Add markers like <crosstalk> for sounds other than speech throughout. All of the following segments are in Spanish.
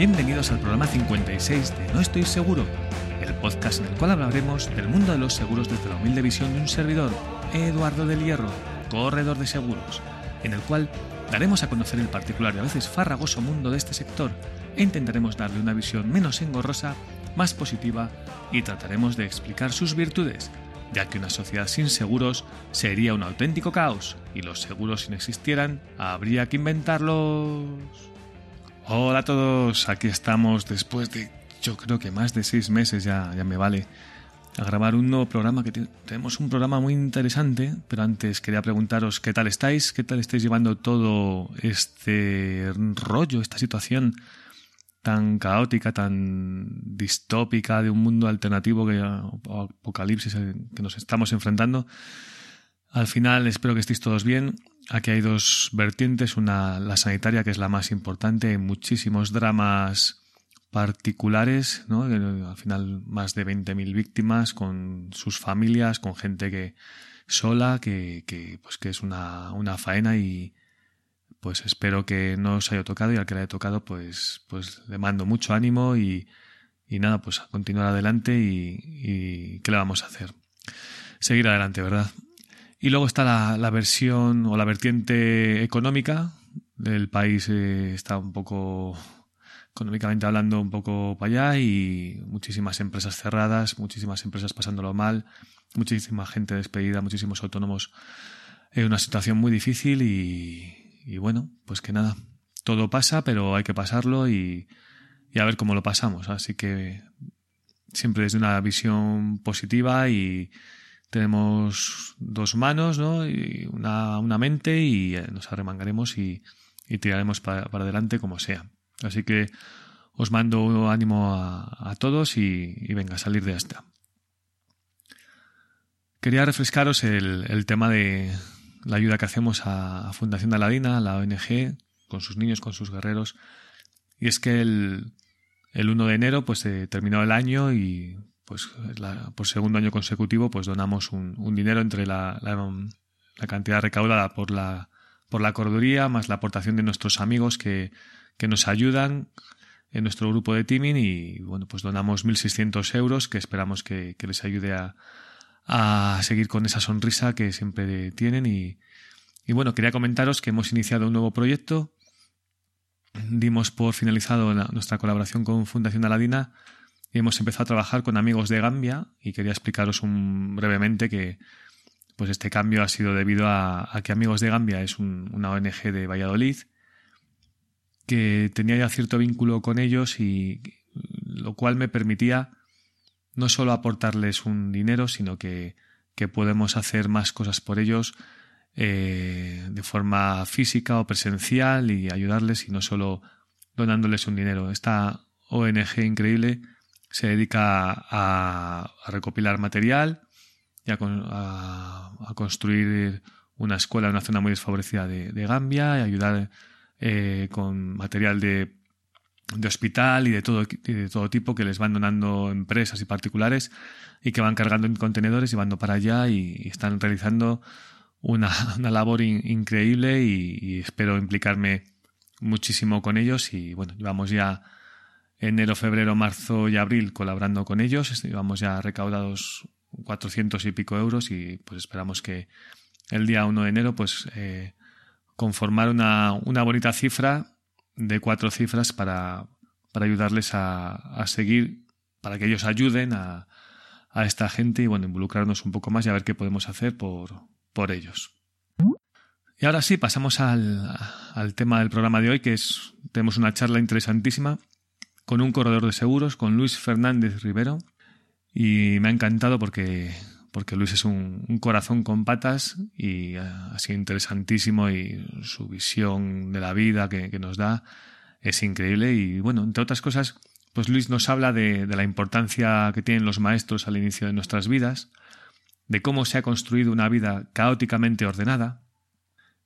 Bienvenidos al programa 56 de No Estoy Seguro, el podcast en el cual hablaremos del mundo de los seguros desde la humilde visión de un servidor, Eduardo del Hierro, corredor de seguros, en el cual daremos a conocer el particular y a veces farragoso mundo de este sector e intentaremos darle una visión menos engorrosa, más positiva y trataremos de explicar sus virtudes, ya que una sociedad sin seguros sería un auténtico caos y los seguros si no existieran habría que inventarlos. Hola a todos, aquí estamos después de yo creo que más de seis meses ya, ya me vale a grabar un nuevo programa que tenemos un programa muy interesante, pero antes quería preguntaros qué tal estáis, qué tal estáis llevando todo este rollo, esta situación tan caótica, tan distópica de un mundo alternativo que apocalipsis que nos estamos enfrentando. Al final espero que estéis todos bien. Aquí hay dos vertientes, una la sanitaria que es la más importante, muchísimos dramas particulares, ¿no? Al final más de 20.000 víctimas con sus familias, con gente que sola, que, que pues que es una, una faena y, pues espero que no os haya tocado y al que le haya tocado, pues, pues le mando mucho ánimo y, y nada, pues a continuar adelante y, y, ¿qué le vamos a hacer? Seguir adelante, ¿verdad? Y luego está la, la versión o la vertiente económica. El país eh, está un poco, económicamente hablando, un poco para allá y muchísimas empresas cerradas, muchísimas empresas pasándolo mal, muchísima gente despedida, muchísimos autónomos en una situación muy difícil y, y bueno, pues que nada, todo pasa, pero hay que pasarlo y, y a ver cómo lo pasamos. Así que siempre desde una visión positiva y tenemos dos manos, ¿no? Y una, una mente y eh, nos arremangaremos y, y tiraremos para, para, adelante como sea. Así que os mando ánimo a, a todos y, venga salir de esta. Quería refrescaros el, el tema de, la ayuda que hacemos a Fundación Aladina, a la ONG, con sus niños, con sus guerreros. Y es que el, el 1 de enero pues se terminó el año y pues la, por segundo año consecutivo pues donamos un, un dinero entre la, la, la, cantidad recaudada por la, por la corduría más la aportación de nuestros amigos que, que nos ayudan en nuestro grupo de teaming y bueno pues donamos 1.600 euros que esperamos que, les ayude a, a seguir con esa sonrisa que siempre tienen. Y, y bueno, quería comentaros que hemos iniciado un nuevo proyecto, dimos por finalizado nuestra colaboración con Fundación Aladina hemos empezado a trabajar con amigos de Gambia y quería explicaros un, brevemente que pues este cambio ha sido debido a, que Amigos de Gambia es un, una ONG de Valladolid que tenía ya cierto vínculo con ellos y lo cual me permitía no solo aportarles un dinero, sino que, que podemos hacer más cosas por ellos eh, de forma física o presencial y ayudarles y no solo donándoles un dinero. Esta ONG increíble se dedica a, recopilar material y a, a, construir una escuela en una zona muy desfavorecida de, Gambia y ayudar eh, con material de de hospital y de todo, de todo tipo que les van donando empresas y particulares y que van cargando en contenedores y van para allá y, están realizando una, <laughs> una labor in, increíble y, y, espero implicarme muchísimo con ellos y bueno, llevamos ya enero, febrero, marzo y abril colaborando con ellos, llevamos ya recaudados 400 y pico euros y pues esperamos que el día 1 de enero pues eh, conformar una, una bonita cifra de cuatro cifras para, para ayudarles a, a, seguir, para que ellos ayuden a, a, esta gente y bueno, involucrarnos un poco más y a ver qué podemos hacer por, por ellos. Y ahora sí, pasamos al, al tema del programa de hoy, que es, tenemos una charla interesantísima con un corredor de seguros, con Luis Fernández Rivero, y me ha encantado porque porque Luis es un, corazón con patas y ha sido interesantísimo y su visión de la vida que, nos da es increíble. Y bueno, entre otras cosas, pues Luis nos habla de la importancia que tienen los maestros al inicio de nuestras vidas, de cómo se ha construido una vida caóticamente ordenada,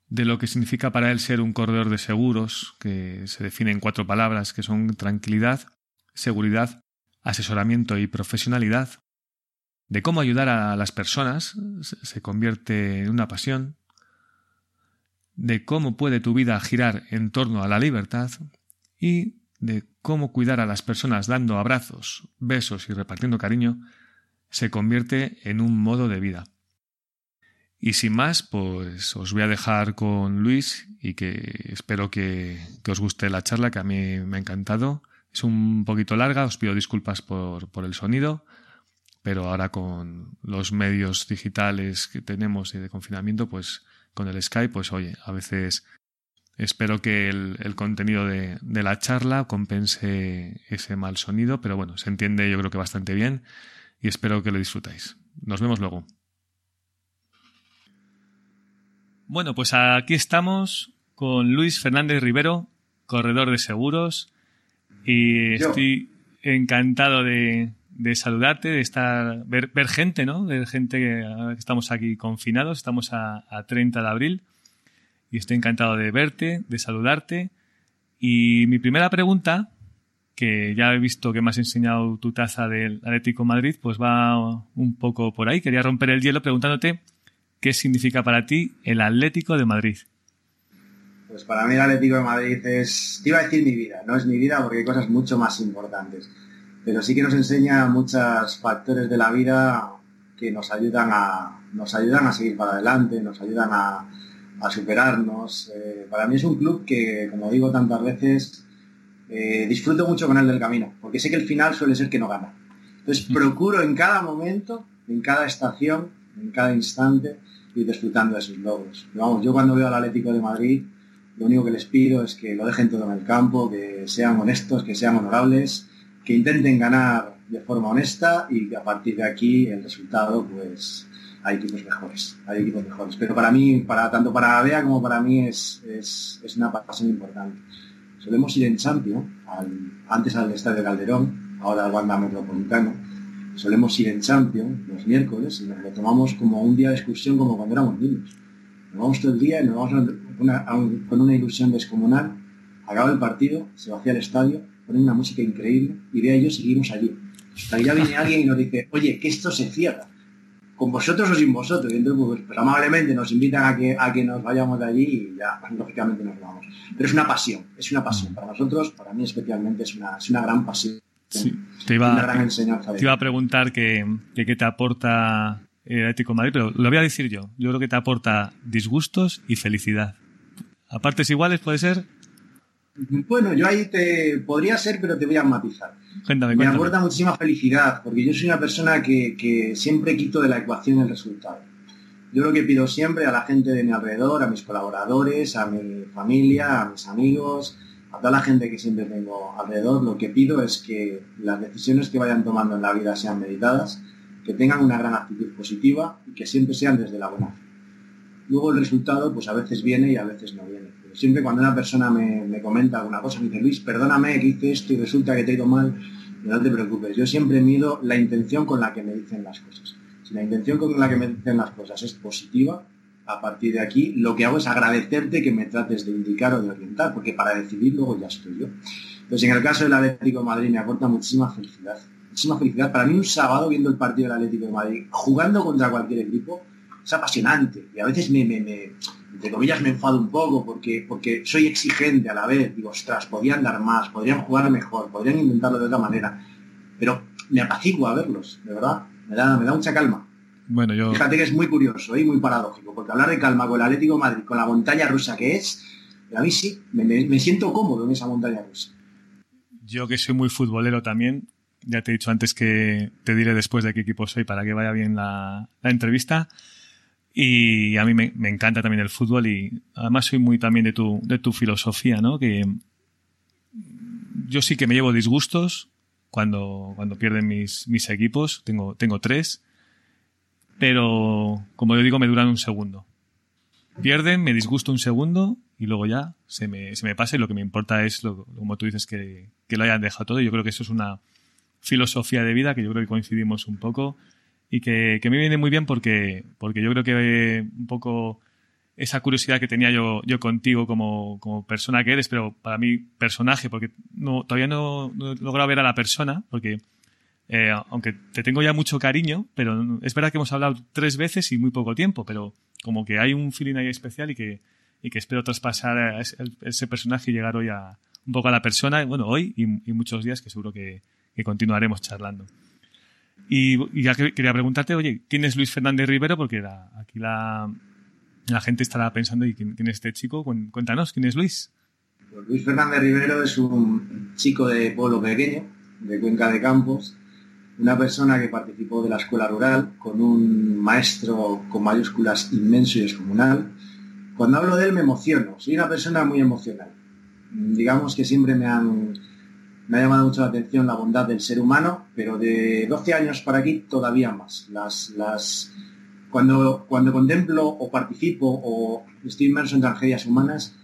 de lo que significa para él ser un corredor de seguros, que se define en cuatro palabras que son tranquilidad, seguridad, asesoramiento y profesionalidad, de cómo ayudar a las personas se convierte en una pasión, de cómo puede tu vida girar en torno a la libertad. Y de cómo cuidar a las personas dando abrazos, besos y repartiendo cariño se convierte en un modo de vida. Y sin más, pues os voy a dejar con Luis y que espero que, os guste la charla, que a mí me ha encantado. Es un poquito larga, os pido disculpas por, por el sonido, pero ahora con los medios digitales que tenemos y de confinamiento, pues con el Skype, pues oye, a veces espero que el, contenido de, de, la charla compense ese mal sonido, pero bueno, se entiende yo creo que bastante bien y espero que lo disfrutáis. Nos vemos luego. Bueno, pues aquí estamos con Luis Fernández Rivero, corredor de seguros, y estoy encantado de, de saludarte, de estar, ver, ver gente, ¿no? Ver gente que, estamos aquí confinados, estamos a, a 30 de abril y estoy encantado de verte, de saludarte. Y mi primera pregunta, que ya he visto que me has enseñado tu taza del Atlético Madrid, pues va un poco por ahí. Quería romper el hielo preguntándote qué significa para ti el Atlético de Madrid. Pues para mí el Atlético de Madrid es, te iba a decir mi vida, no es mi vida porque hay cosas mucho más importantes pero sí que nos enseña muchos factores de la vida que nos ayudan a, nos ayudan a seguir para adelante, nos ayudan a, superarnos. Eh, para mí es un club que, como digo tantas veces, eh, disfruto mucho con él del camino, porque sé que el final suele ser que no gana. Entonces procuro en cada momento, en cada estación, en cada instante, ir disfrutando de sus logros. Vamos, yo cuando veo al Atlético de Madrid, lo único que les pido es que lo dejen todo en el campo, que sean honestos, que sean honorables que intenten ganar de forma honesta y que a partir de aquí el resultado, pues hay equipos mejores, hay equipos mejores. Pero para mí, para tanto para Bea como para mí es, es, es una pasión importante. Solemos ir en Champions, antes al Estadio Calderón, ahora al Wanda Metropolitano. Solemos ir en Champions los miércoles y nos lo tomamos como un día de excursión como cuando éramos niños. Nos vamos todo el día y nos vamos con una ilusión descomunal. Acaba el partido, se vacía el estadio ponen una música increíble y de ellos seguimos allí. Hasta ya viene alguien y nos dice, oye, que esto se cierra. Con vosotros o sin vosotros. Y entonces, pues, pues, amablemente nos invitan a que, a que nos vayamos de allí y ya, lógicamente nos vamos. Pero es una pasión, es una pasión. Para nosotros, para mí especialmente, es una, es una gran pasión. Te iba, una gran enseñanza. Te iba a preguntar qué que, te aporta el Ético Madrid, pero lo voy a decir yo. Yo creo que te aporta disgustos y felicidad. A partes iguales puede ser. Bueno, yo ahí te podría ser, pero te voy a matizar. Me aporta muchísima felicidad, porque yo soy una persona que, siempre quito de la ecuación el resultado. Yo lo que pido siempre a la gente de mi alrededor, a mis colaboradores, a mi familia, a mis amigos, a toda la gente que siempre tengo alrededor, lo que pido es que las decisiones que vayan tomando en la vida sean meditadas, que tengan una gran actitud positiva y que siempre sean desde la buena fe. Luego el resultado, pues a veces viene y a veces no viene siempre cuando una persona me, comenta alguna cosa, me dice, Luis, perdóname que hice esto y resulta que te he ido mal, no te preocupes, yo siempre mido la intención con la que me dicen las cosas. Si la intención con la que me dicen las cosas es positiva, a partir de aquí lo que hago es agradecerte que me trates de indicar o de orientar, porque para decidir luego ya estoy yo. Entonces, en el caso del Atlético de Madrid me aporta muchísima felicidad. Muchísima felicidad. Para mí un sábado viendo el partido del Atlético de Madrid, jugando contra cualquier equipo, es apasionante. Y a veces me, me, me entre comillas, me enfado un poco porque, porque soy exigente a la vez. Digo, ostras, podrían dar más, podrían jugar mejor, podrían intentarlo de otra manera. Pero me apacigua verlos, de verdad. Me da, me da mucha calma. Bueno, yo... Fíjate que es muy curioso y muy paradójico, porque hablar de calma con el Atlético Madrid, con la montaña rusa que es, a mí sí, me, siento cómodo en esa montaña rusa. Yo que soy muy futbolero también, ya te he dicho antes que te diré después de qué equipo soy para que vaya bien la, la entrevista. Y a mí me, encanta también el fútbol y además soy muy también de tu, de tu filosofía, ¿no? Que yo sí que me llevo disgustos cuando, cuando pierden mis, mis equipos. Tengo, tengo tres. Pero, como yo digo, me duran un segundo. Pierden, me disgusto un segundo y luego ya se me, se me pasa y lo que me importa es, lo, como tú dices, que, que lo hayan dejado todo. Yo creo que eso es una filosofía de vida que yo creo que coincidimos un poco y que, me viene muy bien porque, porque yo creo que un poco esa curiosidad que tenía yo, yo contigo como, como persona que eres, pero para mí personaje, porque no, todavía no, he logrado ver a la persona, porque eh, aunque te tengo ya mucho cariño, pero es verdad que hemos hablado tres veces y muy poco tiempo, pero como que hay un feeling ahí especial y que, y que espero traspasar ese, personaje y llegar hoy a, un poco a la persona, bueno, hoy y, muchos días que seguro que, continuaremos charlando. Y, ya quería preguntarte, oye, ¿quién es Luis Fernández Rivero? Porque aquí la, la gente estará pensando, ¿y quién, es este chico? Cuéntanos, ¿quién es Luis? Pues Luis Fernández Rivero es un chico de pueblo pequeño, de Cuenca de Campos, una persona que participó de la escuela rural con un maestro con mayúsculas inmenso y descomunal. Cuando hablo de él me emociono, soy una persona muy emocional. Digamos que siempre me, han, me ha llamado mucho la atención la bondad del ser humano, pero de 12 años para aquí todavía más. Las, las, cuando, cuando contemplo o participo o estoy inmerso en tragedias humanas,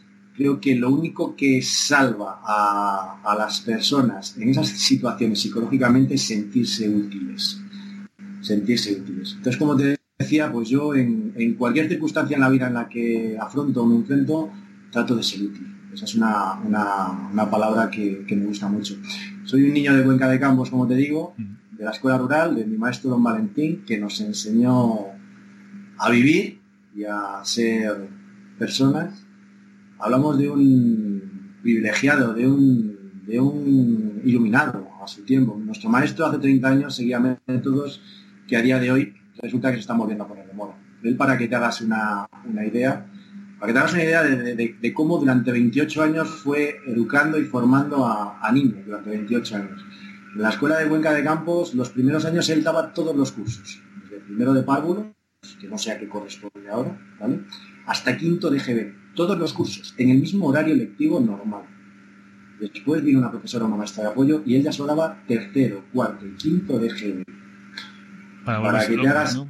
creo que lo único que salva a, las personas en esas situaciones psicológicamente es sentirse útiles. Sentirse útiles. Entonces, como te decía, pues yo en, cualquier circunstancia en la vida en la que afronto o me enfrento, trato de ser útil. Esa es una, palabra que, me gusta mucho. Soy un niño de Cuenca de Campos, como te digo, de la escuela rural, de mi maestro don Valentín, que nos enseñó a vivir y a ser personas hablamos de un privilegiado, de un, de un iluminado a su tiempo. Nuestro maestro hace 30 años seguía métodos que a día de hoy resulta que se están volviendo a poner de moda. Él, para que te hagas una, idea, para que te hagas una idea de, cómo durante 28 años fue educando y formando a, niños durante 28 años. En la escuela de Cuenca de Campos, los primeros años él daba todos los cursos, desde primero de párvulo, que no sé a qué corresponde ahora, hasta quinto de GB todos los cursos, en el mismo horario lectivo normal. Después vino una profesora, una maestra de apoyo, y ella solo daba tercero, cuarto y quinto de GB. Para, que te hagas,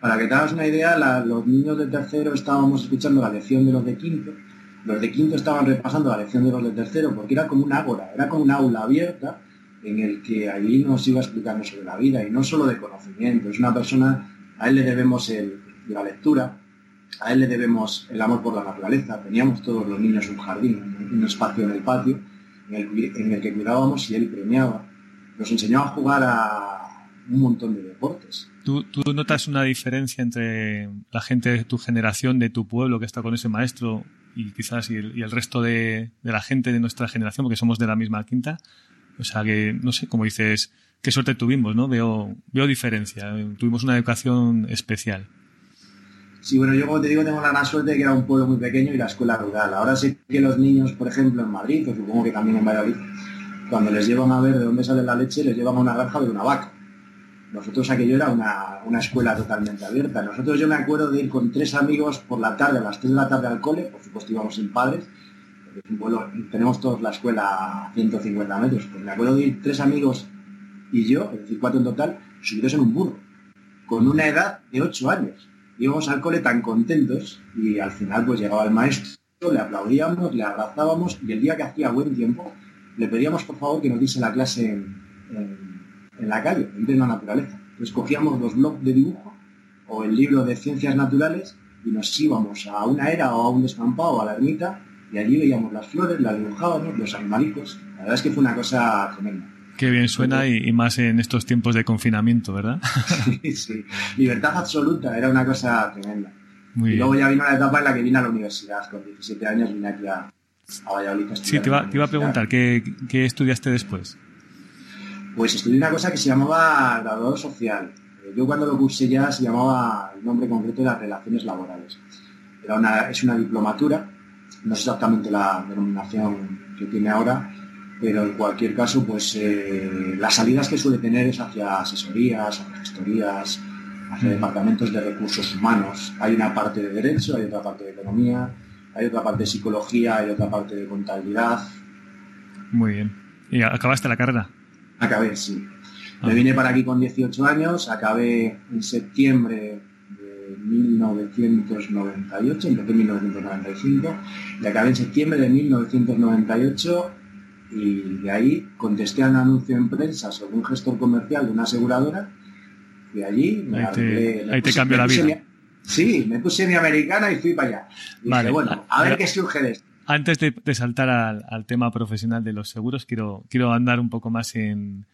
para que te hagas una idea, los niños de tercero estábamos escuchando la lección de los de quinto, los de quinto estaban repasando la lección de los de tercero, porque era como una ágora, era como una aula abierta en el que allí nos iba explicando sobre la vida, y no solo de conocimiento, es una persona, a él le debemos la lectura, a él le debemos el amor por la naturaleza. Teníamos todos los niños un jardín, un espacio en el patio en el, que cuidábamos y él premiaba. Nos enseñó a jugar a un montón de deportes. ¿Tú, notas una diferencia entre la gente de tu generación, de tu pueblo, que está con ese maestro, y quizás y el, resto de, la gente de nuestra generación, porque somos de la misma quinta? O sea que, no sé, como dices, qué suerte tuvimos, ¿no? Veo, veo diferencia. Tuvimos una educación especial. Sí, bueno, yo como te digo tengo la gran suerte de que era un pueblo muy pequeño y la escuela rural. Ahora sé que los niños, por ejemplo, en Madrid, o supongo que también en Valladolid, cuando les llevan a ver de dónde sale la leche, les llevan a una granja de una vaca. Nosotros aquello era una, escuela totalmente abierta. Nosotros yo me acuerdo de ir con tres amigos por la tarde, a las 3 de la tarde al cole, por supuesto íbamos sin padres, porque un pueblo, tenemos todos la escuela a 150 metros, pues me acuerdo de ir tres amigos y yo, es decir, cuatro en total, subidos en un burro, con una edad de 8 años íbamos al cole tan contentos y al final pues llegaba el maestro, le aplaudíamos, le abrazábamos y el día que hacía buen tiempo le pedíamos por favor que nos diese la clase en, la calle, en la naturaleza. Entonces cogíamos los blogs de dibujo o el libro de ciencias naturales y nos íbamos a una era o a un descampado, a la ermita, y allí veíamos las flores, las dibujábamos, los animalicos. La verdad es que fue una cosa tremenda. Qué bien suena y, más en estos tiempos de confinamiento, ¿verdad? <laughs> Sí, sí. Libertad absoluta, era una cosa tremenda. y luego ya vino la etapa en la que vine a la universidad. Con 17 años vine aquí a, Valladolid. sí, te iba, a preguntar, ¿qué, estudiaste después? Pues estudié una cosa que se llamaba graduado social. Yo cuando lo cursé ya se llamaba, el nombre concreto de las relaciones laborales. Era una, es una diplomatura, no es exactamente la denominación que tiene ahora, pero en cualquier caso, pues eh, las salidas que suele tener es hacia asesorías, hacia gestorías, hacia departamentos de recursos humanos. Hay una parte de derecho, hay otra parte de economía, hay otra parte de psicología, hay otra parte de contabilidad. Muy bien. ¿Y acabaste la carrera? Acabé, sí. Me vine para aquí con 18 años, acabé en septiembre de 1998, empecé en 1995, y acabé en septiembre de 1998 y de ahí contesté a un anuncio en prensa sobre un gestor comercial de una aseguradora y allí me ahí te, ahí te cambió la vida. sí, me puse mi americana y fui para allá. Y dije, bueno, a ver qué surge de esto. Antes de, saltar al, tema profesional de los seguros, quiero, quiero andar un poco más en,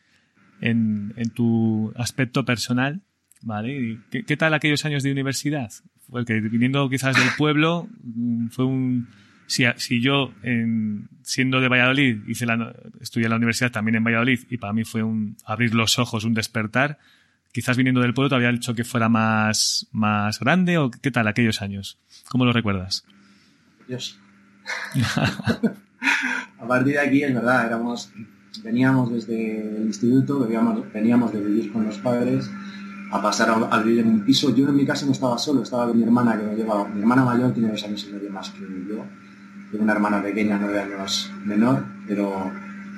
en, tu aspecto personal. ¿Vale? ¿Qué, tal aquellos años de universidad? Porque viniendo quizás del pueblo, mm, fue un, si, si yo, en, siendo de Valladolid, hice la, estudié en la universidad también en Valladolid y para mí fue un abrir los ojos, un despertar, quizás viniendo del pueblo te había hecho que fuera más, más grande o qué tal aquellos años. ¿Cómo lo recuerdas? Dios. <laughs> a partir de aquí es verdad, éramos, veníamos desde el instituto, veníamos, veníamos de vivir con los padres a pasar a, vivir en un piso. Yo en mi casa no estaba solo, estaba con mi hermana que me llevaba. Mi hermana mayor tiene dos años y medio más que yo. Tengo una hermana pequeña, nueve años menor, pero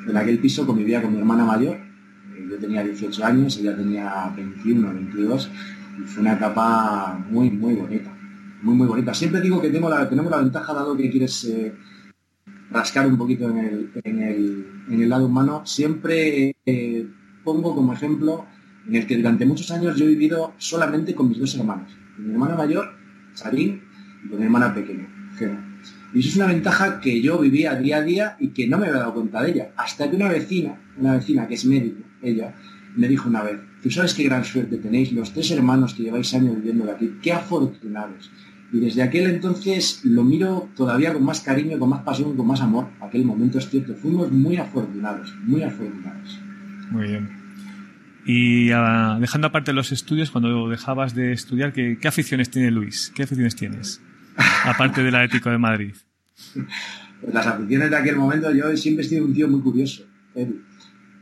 en aquel piso convivía con mi hermana mayor. Eh, yo tenía 18 años, ella tenía 21, 22 y fue una etapa muy, muy bonita. Muy, muy bonita. Siempre digo que tengo la, tenemos la ventaja, dado que quieres eh, rascar un poquito en el, lado humano, siempre eh, pongo como ejemplo en el que durante muchos años yo he vivido solamente con mis dos hermanos, con mi hermana mayor, Sarín, y con mi hermana pequeña, Y eso es una ventaja que yo vivía día a día y que no me había dado cuenta de ella. Hasta que una vecina, una vecina que es médico, ella, me dijo una vez, tú sabes qué gran suerte tenéis los tres hermanos que lleváis años viviendo aquí, qué afortunados. Y desde aquel entonces lo miro todavía con más cariño, con más pasión, con más amor. Aquel momento es cierto, fuimos muy afortunados, muy afortunados. Muy bien. Y ah, dejando aparte los estudios, cuando dejabas de estudiar, ¿qué, aficiones tiene Luis? ¿Qué aficiones tienes? Aparte del Atlético de Madrid. Las aficiones de aquel momento, yo siempre he sido un tío muy curioso,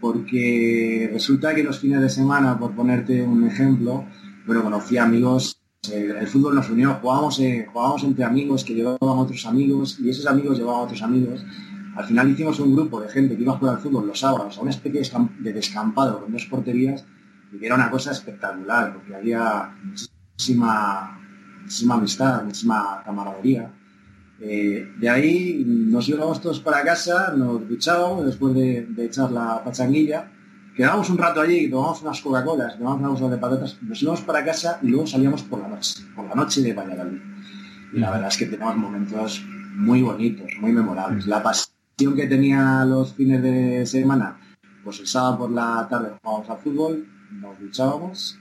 porque resulta que los fines de semana, por ponerte un ejemplo, bueno, conocí amigos, eh, el fútbol nos unió, jugábamos, eh, jugábamos entre amigos que llevaban otros amigos y esos amigos llevaban otros amigos al final hicimos un grupo de gente que iba a jugar al fútbol los sábados a una especie de descampado con dos porterías y que era una cosa espectacular porque había muchísima, muchísima amistad, muchísima camaradería. Eh, de ahí nos íbamos todos para casa, nos duchábamos después de, echar la pachanguilla, quedábamos un rato allí, tomábamos unas Coca-Colas, tomábamos unas de patatas, nos íbamos para casa y luego salíamos por la noche, por la noche de Valladolid. Y la verdad es que tenemos momentos muy bonitos, muy memorables. La, que tenía los fines de semana, pues el sábado por la tarde jugábamos al fútbol, nos duchábamos,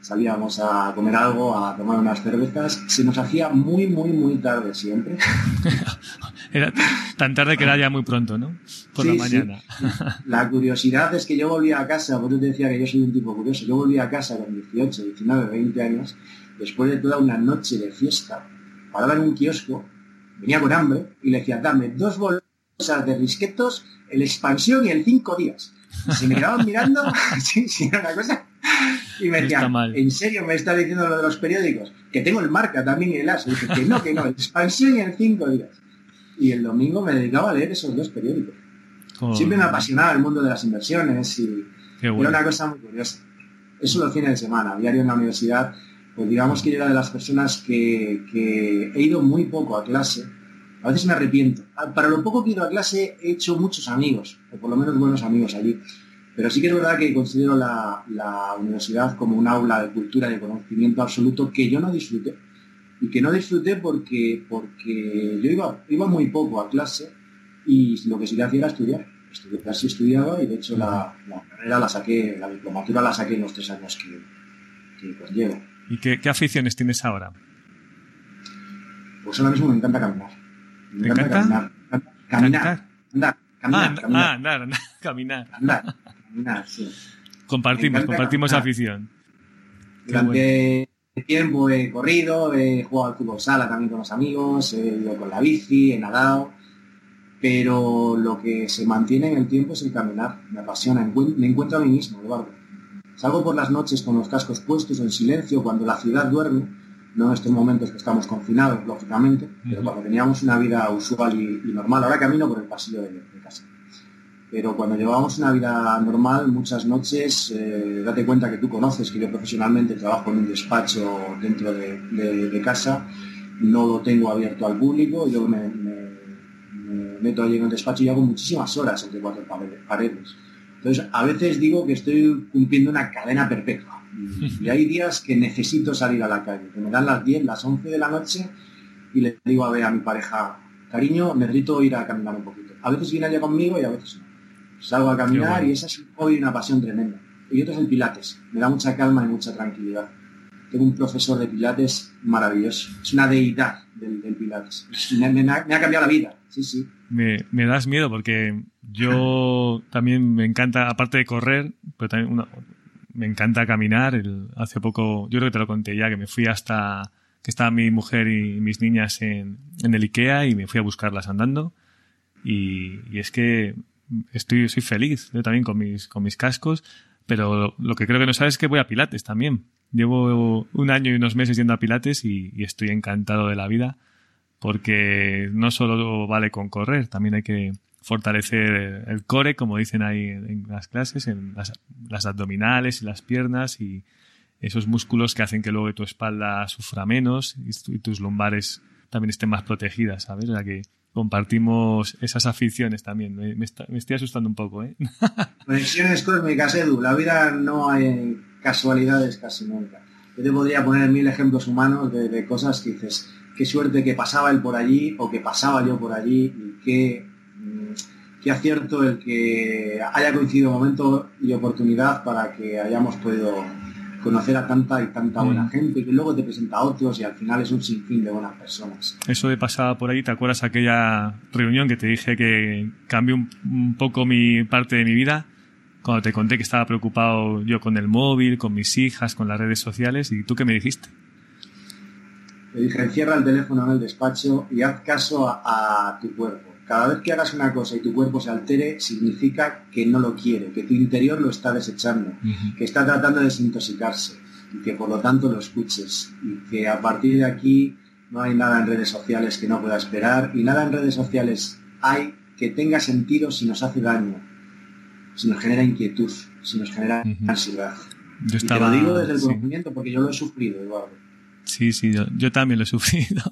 salíamos a comer algo, a tomar unas cervezas, se nos hacía muy, muy, muy tarde siempre. <laughs> era tan tarde que era ya muy pronto, ¿no? Por la mañana. La curiosidad es que yo volvía a casa, porque te decía que yo soy un tipo curioso, yo volvía a casa con 18, 19, 20 años, después de toda una noche de fiesta, paraba en un kiosco, venía con hambre y le decía, dame dos bolos de risquetos, el expansión y el cinco días. se me quedaban mirando, <laughs> sí, sí, era una cosa. Y me decían, ¿en serio me está diciendo lo de los periódicos? Que tengo el marca también y el as. Y dije, que no, que no, el expansión el cinco días. Y el domingo me dedicaba a leer esos dos periódicos. Siempre me apasionaba el mundo de las inversiones y era una cosa muy curiosa. Eso los fines de semana, diario en la universidad, pues digamos que yo era de las personas que, que he ido muy poco a clase a veces me arrepiento. Ah, para lo poco que he ido a clase he hecho muchos amigos, o por lo menos buenos amigos allí. Pero sí que es verdad que considero la, universidad como un aula de cultura y de conocimiento absoluto que yo no disfruté. Y que no disfruté porque, porque yo iba, iba muy poco a clase y lo que sí que hacía era estudiar. Estudié, casi estudiaba y de hecho la, carrera la saqué, la diplomatura la saqué en los tres años que, que llevo. ¿Y qué, qué aficiones tienes ahora? Pues ahora mismo me encanta caminar. Me encanta? Caminar. Andar. Caminar, ah, andar, andar, <laughs> caminar. Andar, sí. Compartimos, compartimos afición. Durante tiempo he corrido, he jugado al fútbol sala también con los amigos, he ido con la bici, he nadado, pero lo que se mantiene en el tiempo es el caminar. Me apasiona, me encuentro a mí mismo, Eduardo. Salgo por las noches con los cascos puestos en silencio cuando la ciudad duerme no en estos momentos que estamos confinados, lógicamente, pero cuando teníamos una vida usual y, normal, ahora camino por el pasillo de, casa. Pero cuando llevábamos una vida normal, muchas noches, eh, date cuenta que tú conoces que yo profesionalmente trabajo en un despacho dentro de, casa, no lo tengo abierto al público, yo me, meto allí en el despacho y hago muchísimas horas entre cuatro paredes. Entonces, a veces digo que estoy cumpliendo una cadena perpetua <laughs> y hay días que necesito salir a la calle, que me dan las 10, las 11 de la noche y le digo a ver a mi pareja, cariño, necesito ir a caminar un poquito. A veces viene allá conmigo y a veces no. Salgo a caminar y esa es un hobby y una pasión tremenda. Y otro es el pilates. Me da mucha calma y mucha tranquilidad. tengo un profesor de Pilates maravilloso. Es una deidad del, Pilates. Me, ha, cambiado la vida. Sí, sí. Me, das miedo porque yo también me encanta, aparte de correr, pero también me encanta caminar. hace poco, yo creo que te lo conté ya, que me fui hasta que estaba mi mujer y mis niñas en, en el Ikea y me fui a buscarlas andando. Y, y, es que estoy, soy feliz yo también con mis, con mis cascos, pero lo, que creo que no sabes es que voy a Pilates también. Llevo un año y unos meses yendo a Pilates y, estoy encantado de la vida porque no solo vale con correr, también hay que fortalecer el core, como dicen ahí en las clases, en las, abdominales y las piernas y esos músculos que hacen que luego tu espalda sufra menos y, tus lumbares también estén más protegidas, ¿sabes? O sea que compartimos esas aficiones también. Me, estoy asustando un poco, ¿eh? <laughs> Cósmicas, Edu. La vida no hay casualidades casi nunca. Yo te podría poner mil ejemplos humanos de, cosas que dices, qué suerte que pasaba él por allí o que pasaba yo por allí y qué, mm, qué acierto el que haya coincidido momento y oportunidad para que hayamos podido conocer a tanta y tanta buena mm. gente que luego te presenta a otros y al final es un sinfín de buenas personas. Eso de pasada por ahí, ¿te acuerdas aquella reunión que te dije que cambió un, poco mi parte de mi vida? Cuando te conté que estaba preocupado yo con el móvil, con mis hijas, con las redes sociales, ¿y tú qué me dijiste? Te dije, encierra el teléfono en el despacho y haz caso a tu cuerpo cada vez que hagas una cosa y tu cuerpo se altere, significa que no lo quiere, que tu interior lo está desechando, que está tratando de desintoxicarse y que por lo tanto lo escuches y que a partir de aquí no hay nada en redes sociales que no pueda esperar y nada en redes sociales hay que tenga sentido si nos hace daño, si nos genera inquietud, si nos genera ansiedad. Yo y te lo digo desde el conocimiento porque yo lo he sufrido, Eduardo. Sí, sí, yo, también lo he <laughs> sufrido.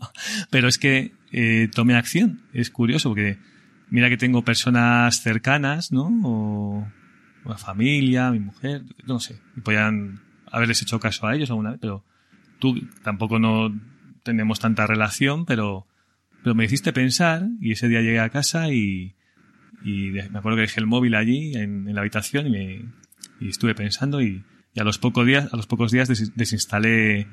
Pero es que eh, tomé acción. Es curioso porque mira que tengo personas cercanas, ¿no? O una familia, mi mujer, no sé. Podían haberles hecho caso a ellos alguna vez, pero tú tampoco no tenemos tanta relación, pero, pero me hiciste pensar y ese día llegué a casa y, y me acuerdo que dejé el móvil allí en, la habitación y, me, y estuve pensando y, y, a los pocos días, a los pocos días desinstalé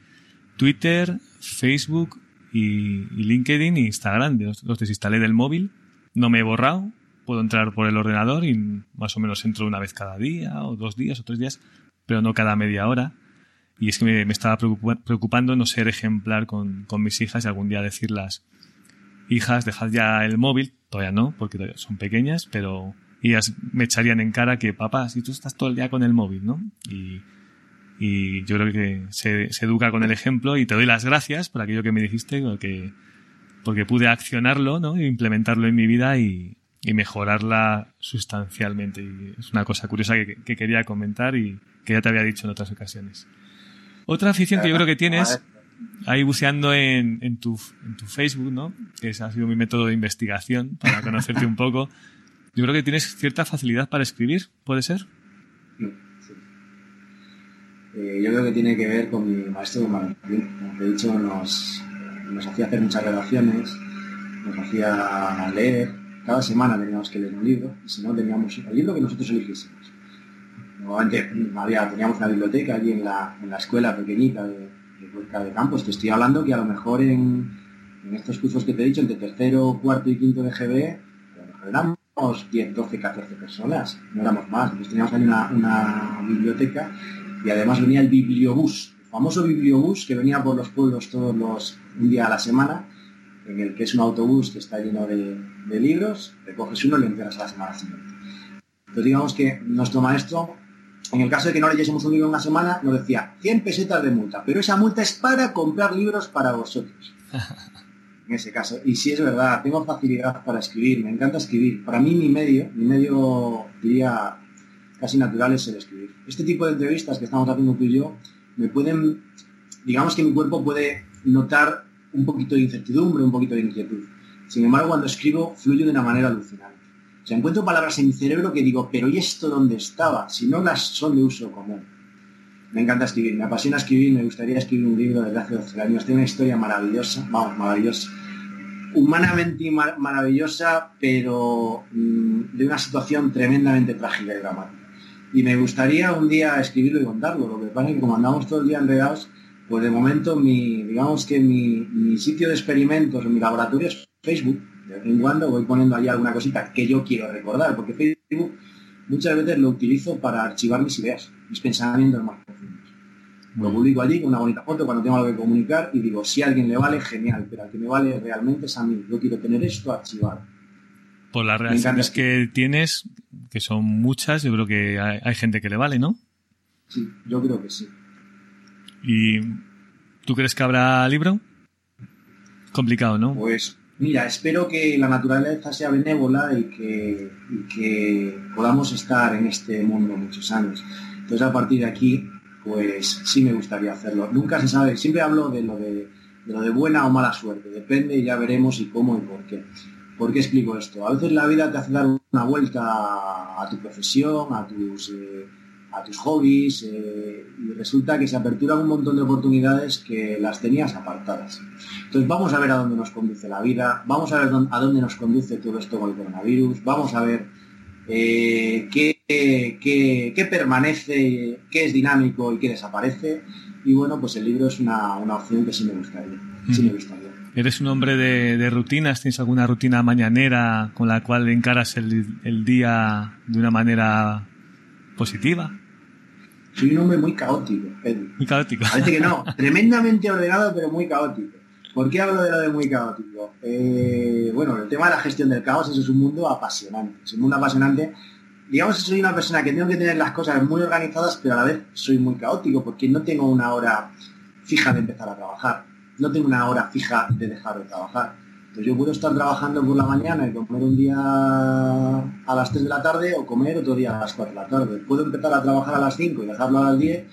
Twitter, Facebook y, LinkedIn e Instagram. Los, desinstalé del móvil. No me he borrado. Puedo entrar por el ordenador y más o menos entro una vez cada día, o dos días, o tres días, pero no cada media hora. Y es que me, estaba preocupando no ser ejemplar con, mis hijas y algún día decirlas, hijas, dejad ya el móvil. Todavía no, porque son pequeñas, pero ellas me echarían en cara que, papá, si tú estás todo el día con el móvil, ¿no? Y, y yo creo que se, educa con el ejemplo y te doy las gracias por aquello que me dijiste, porque, porque pude accionarlo, ¿no? E implementarlo en mi vida y, mejorarla sustancialmente. Y es una cosa curiosa que, quería comentar y que ya te había dicho en otras ocasiones. Otra afición que yo creo que tienes, ahí buceando en, en, tu, en tu Facebook, ¿no? Que ese ha sido mi método de investigación para conocerte un poco. Yo creo que tienes cierta facilidad para escribir, ¿puede ser? Eh, yo creo que tiene que ver con mi maestro Como te he dicho, nos, nos hacía hacer muchas relaciones, nos hacía leer. Cada semana teníamos que leer un libro, y si no, teníamos el libro que nosotros eligiésemos. Normalmente había, teníamos una biblioteca allí en la, en la escuela pequeñita de, de de Campos. Te estoy hablando que a lo mejor en, en estos cursos que te he dicho, entre tercero, cuarto y quinto de GB, a lo mejor éramos 10, 12, 14 personas, no éramos más. Entonces teníamos ahí una, una biblioteca y además venía el bibliobús, el famoso bibliobús que venía por los pueblos todos los un día a la semana, en el que es un autobús que está lleno de, libros, recoges uno y lo entregas a la semana siguiente. Entonces digamos que nuestro maestro, en el caso de que no leyésemos un libro en una semana, nos decía 100 pesetas de multa, pero esa multa es para comprar libros para vosotros. <laughs> en ese caso. Y si es verdad, tengo facilidad para escribir, me encanta escribir. Para mí mi medio, mi medio diría casi natural es el escribir. Este tipo de entrevistas que estamos haciendo tú y yo me pueden, digamos que mi cuerpo puede notar un poquito de incertidumbre, un poquito de inquietud. Sin embargo, cuando escribo, fluyo de una manera alucinante. O sea, encuentro palabras en mi cerebro que digo, pero ¿y esto dónde estaba? Si no las son de uso común. Me encanta escribir, me apasiona escribir, me gustaría escribir un libro desde hace 12 años. Tiene una historia maravillosa, vamos, maravillosa. Humanamente maravillosa, pero mm, de una situación tremendamente trágica y dramática. Y me gustaría un día escribirlo y contarlo. Lo que pasa es que como andamos todo el día enredados, Pues de momento mi, digamos que mi, sitio de experimentos, mi laboratorio es Facebook. De vez en cuando voy poniendo ahí alguna cosita que yo quiero recordar, porque Facebook muchas veces lo utilizo para archivar mis ideas, mis pensamientos más profundos. Lo publico allí con una bonita foto cuando tengo algo que comunicar y digo, si a alguien le vale, genial, pero al que me vale realmente es a mí. Yo quiero tener esto archivado. Por las reacciones que tienes, que son muchas, yo creo que hay, gente que le vale, ¿no? Sí, yo creo que sí. ¿Y tú crees que habrá libro? Complicado, ¿no? Pues mira, espero que la naturaleza sea benévola y que, y que podamos estar en este mundo muchos años. Entonces a partir de aquí pues sí me gustaría hacerlo. Nunca se sabe, siempre hablo de lo de, lo de buena o mala suerte, depende y ya veremos y cómo y por qué. ¿Por qué explico esto? A veces la vida te hace dar una vuelta a tu profesión, a tus, eh, a tus hobbies, eh, y resulta que se aperturan un montón de oportunidades que las tenías apartadas. Entonces vamos a ver a dónde nos conduce la vida, vamos a ver a dónde nos conduce todo esto con el coronavirus, vamos a ver eh, qué, permanece, qué es dinámico y qué desaparece. Y bueno, pues el libro es una, opción que sí me gustaría. ¿Eres un hombre de, rutinas? ¿Tienes alguna rutina mañanera con la cual encaras el, día de una manera positiva? Soy un hombre muy caótico, Muy caótico. Parece que no, <laughs> tremendamente ordenado, pero muy caótico. ¿Por qué hablo de lo de muy caótico? Eh, bueno, el tema de la gestión del caos eso es un mundo apasionante. Es un mundo apasionante. Digamos que soy una persona que tengo que tener las cosas muy organizadas, pero a la vez soy muy caótico porque no tengo una hora fija de empezar a trabajar. No tengo una hora fija de dejar de trabajar. Entonces yo puedo estar trabajando por la mañana y comer un día a las 3 de la tarde o comer otro día a las 4 de la tarde. Puedo empezar a trabajar a las 5 y dejarlo a las 10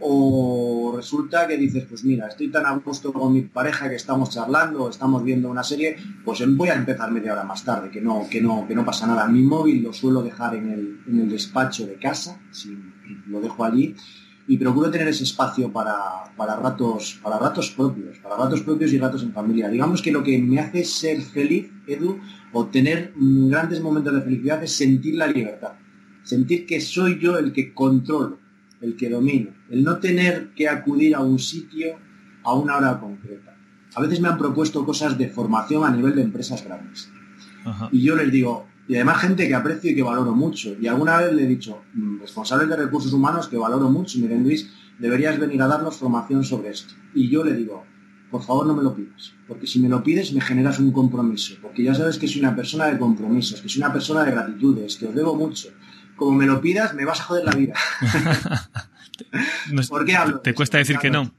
o resulta que dices, pues mira, estoy tan a gusto con mi pareja que estamos charlando, estamos viendo una serie, pues voy a empezar media hora más tarde, que no, que no, que no pasa nada. Mi móvil lo suelo dejar en el, en el despacho de casa, si lo dejo allí, y procuro tener ese espacio para, para, ratos, para ratos propios, para ratos propios y ratos en familia. Digamos que lo que me hace ser feliz, Edu, o tener grandes momentos de felicidad es sentir la libertad. Sentir que soy yo el que controlo el que domino, el no tener que acudir a un sitio a una hora concreta. A veces me han propuesto cosas de formación a nivel de empresas grandes. Y yo les digo, y además gente que aprecio y que valoro mucho. Y alguna vez le he dicho, mm, responsables de recursos humanos que valoro mucho, y me Luis, deberías venir a darnos formación sobre esto. Y yo le digo, por favor no me lo pidas, porque si me lo pides me generas un compromiso, porque ya sabes que soy una persona de compromisos, que soy una persona de gratitudes, que os debo mucho, como me lo pidas, me vas a joder la vida. <laughs> ¿Por qué hablo? ¿Te cuesta decir que no?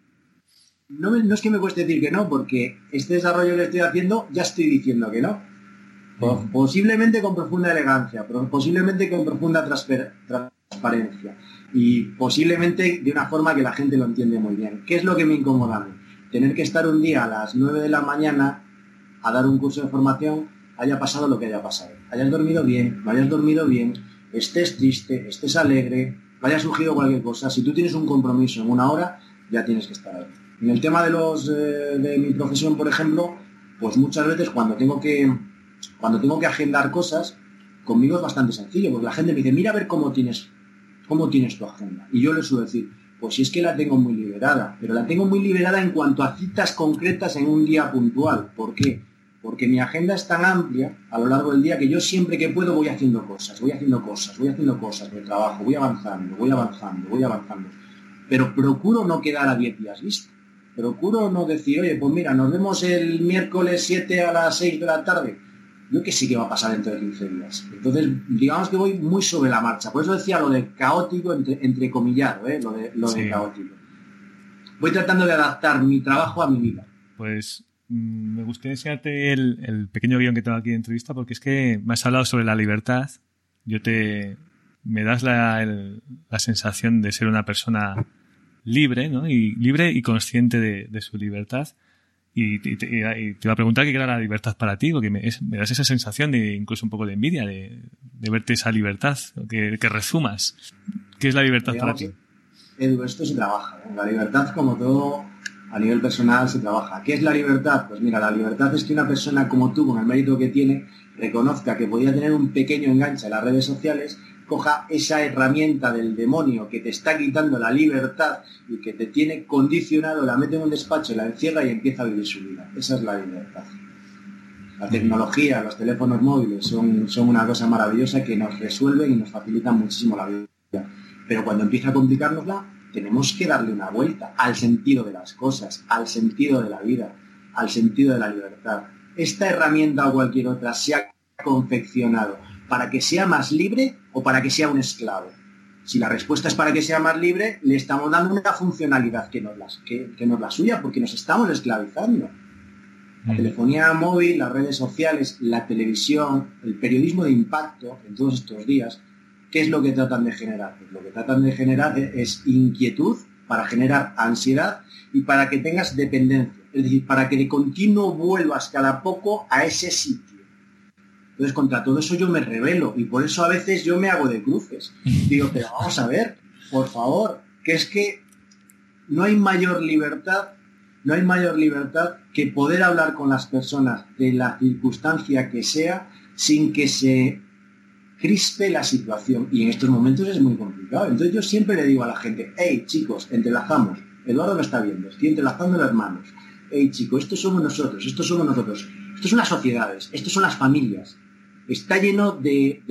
no? No es que me cueste decir que no, porque este desarrollo que estoy haciendo ya estoy diciendo que no. Mm. Posiblemente con profunda elegancia, posiblemente con profunda transparencia y posiblemente de una forma que la gente lo entiende muy bien. ¿Qué es lo que me incomoda? Tener que estar un día a las 9 de la mañana a dar un curso de formación, haya pasado lo que haya pasado. Hayas dormido bien, no hayas dormido bien, estés triste, estés alegre, vaya surgido cualquier cosa, si tú tienes un compromiso en una hora, ya tienes que estar ahí. En el tema de los eh, de mi profesión, por ejemplo, pues muchas veces cuando tengo que cuando tengo que agendar cosas, conmigo es bastante sencillo, porque la gente me dice, mira a ver cómo tienes cómo tienes tu agenda. Y yo les suelo decir, pues si es que la tengo muy liberada, pero la tengo muy liberada en cuanto a citas concretas en un día puntual. ¿Por qué? porque mi agenda es tan amplia a lo largo del día que yo siempre que puedo voy haciendo cosas, voy haciendo cosas, voy haciendo cosas de trabajo, voy avanzando, voy avanzando, voy avanzando. Pero procuro no quedar a 10 días visto. Procuro no decir, oye, pues mira, nos vemos el miércoles 7 a las 6 de la tarde. Yo que sí que va a pasar dentro de 15 días. Entonces, digamos que voy muy sobre la marcha. Por eso decía lo de caótico, entre, entrecomillado, ¿eh? lo, de, lo de caótico. Voy tratando de adaptar mi trabajo a mi vida. Pues Mm, me gustaría enseñarte el, pequeño guion que tengo aquí de entrevista porque es que me has hablado sobre la libertad. Yo te. me das la, sensación de ser una persona libre, ¿no? Y libre y consciente de, su libertad. Y, te, iba a preguntar qué era la libertad para ti, porque me, das esa sensación de incluso un poco de envidia de, verte esa libertad, que, que, resumas. ¿Qué es la libertad para ti? Edu, esto se trabaja. La libertad, como todo, a nivel personal se trabaja. ¿Qué es la libertad? Pues mira, la libertad es que una persona como tú, con el mérito que tiene, reconozca que podía tener un pequeño enganche en las redes sociales, coja esa herramienta del demonio que te está quitando la libertad y que te tiene condicionado, la mete en un despacho, la encierra y empieza a vivir su vida. Esa es la libertad. La tecnología, los teléfonos móviles son, son una cosa maravillosa que nos resuelven y nos facilitan muchísimo la vida. Pero cuando empieza a complicárnosla, tenemos que darle una vuelta al sentido de las cosas, al sentido de la vida, al sentido de la libertad. Esta herramienta o cualquier otra se ha confeccionado para que sea más libre o para que sea un esclavo. Si la respuesta es para que sea más libre, le estamos dando una funcionalidad que no es que, que no es la suya, porque nos estamos esclavizando. La mm. telefonía móvil, las redes sociales, la televisión, el periodismo de impacto en todos estos días, ¿qué es lo que tratan de generar? Pues lo que tratan de generar es inquietud para generar ansiedad y para que tengas dependencia. Es decir, para que de continuo vuelvas cada poco a ese sitio entonces, contra todo eso yo me revelo y por eso a veces yo me hago de cruces. <laughs> Digo, pero vamos a ver, por favor, que es que no hay mayor libertad, no hay mayor libertad que poder hablar con las personas de la circunstancia que sea sin que se crispe la situación. Y en estos momentos es muy complicado. Entonces yo siempre le digo a la gente, hey chicos, entrelazamos. Eduardo me está viendo, estoy entrelazando las manos. Hey chicos, estos somos nosotros, estos somos nosotros. Estos son las sociedades, estos son las familias está lleno de,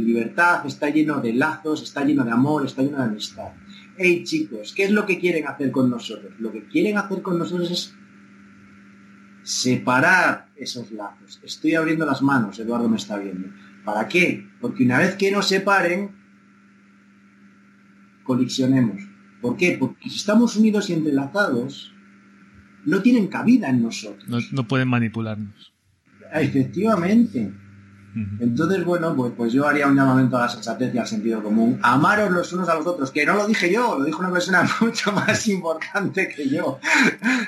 libertad, está lleno de lazos, está lleno de amor, está lleno de amistad. Hey chicos, ¿qué es lo que quieren hacer con nosotros? Lo que quieren hacer con nosotros es separar esos lazos. Estoy abriendo las manos, Eduardo me está viendo. ¿Para qué? Porque una vez que nos separen, colisionemos. ¿Por qué? Porque si estamos unidos y entrelazados, no tienen cabida en nosotros. No, no pueden manipularnos. Efectivamente. Entonces, bueno, pues, pues yo haría un llamamiento a la sensatez y al sentido común. Amaros los unos a los otros, que no lo dije yo, lo dijo una persona <laughs> mucho más importante que yo,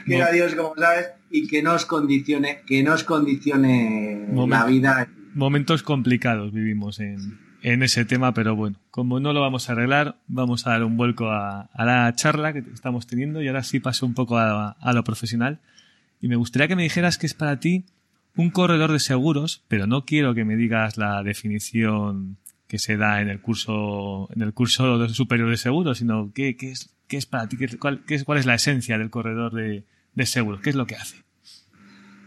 que era Dios, como sabes, y que nos condicione, que nos condicione la vida. Momentos complicados vivimos en, ese tema, pero bueno, como no lo vamos a arreglar, vamos a dar un vuelco a, la charla que estamos teniendo y ahora sí paso un poco a, a lo profesional. Y me gustaría que me dijeras qué es para ti un corredor de seguros, pero no quiero que me digas la definición que se da en el curso, en el curso superior de seguros, sino qué, es, qué es para ti, qué, cuál, es, cuál es la esencia del corredor de, seguros, qué es lo que hace.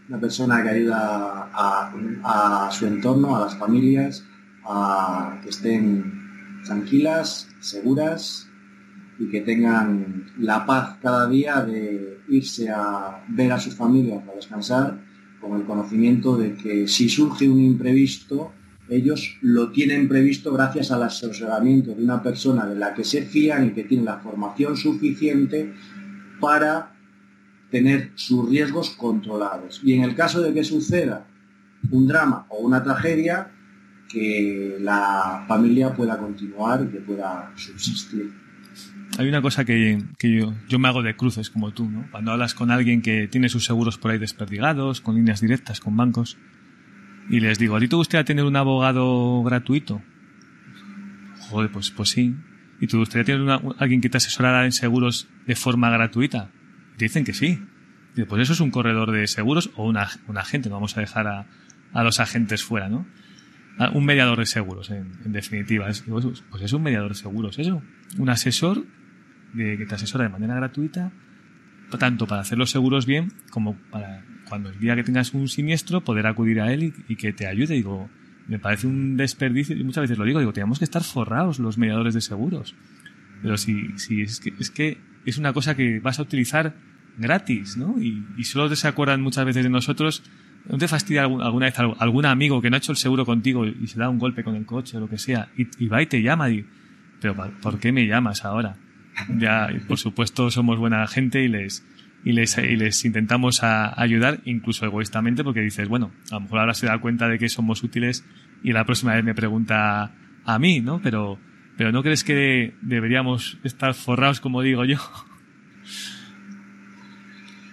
Una persona que ayuda a, a su entorno, a las familias, a que estén tranquilas, seguras y que tengan la paz cada día de irse a ver a sus familias, a descansar con el conocimiento de que si surge un imprevisto, ellos lo tienen previsto gracias al asesoramiento de una persona de la que se fían y que tiene la formación suficiente para tener sus riesgos controlados. Y en el caso de que suceda un drama o una tragedia, que la familia pueda continuar y que pueda subsistir. Hay una cosa que, yo, me hago de cruces como tú, ¿no? Cuando hablas con alguien que tiene sus seguros por ahí desperdigados, con líneas directas, con bancos, y les digo, ¿a ti te gustaría tener un abogado gratuito? Joder, pues, pues sí. ¿Y te gustaría tener alguien que te asesorara en seguros de forma gratuita? dicen que sí. Y pues eso es un corredor de seguros o una, un agente, no vamos a dejar a, a los agentes fuera, ¿no? Un mediador de seguros, en, definitiva. pues es un mediador de seguros, eso. Un asesor de, que te asesora de manera gratuita, tanto para hacer los seguros bien como para cuando el día que tengas un siniestro poder acudir a él y, que te ayude. Digo, me parece un desperdicio, y muchas veces lo digo, digo, tenemos que estar forrados los mediadores de seguros. Pero si, si es, que, es que es una cosa que vas a utilizar gratis, ¿no? Y, y solo se acuerdan muchas veces de nosotros ¿No te fastidia alguna vez algún amigo que no ha hecho el seguro contigo y se da un golpe con el coche o lo que sea y, va y te llama y, pero ¿por qué me llamas ahora? Ya, por supuesto, somos buena gente y les, y les, y les intentamos ayudar, incluso egoístamente, porque dices, bueno, a lo mejor ahora se da cuenta de que somos útiles y la próxima vez me pregunta a mí, ¿no? Pero, pero ¿no crees que deberíamos estar forrados, como digo yo?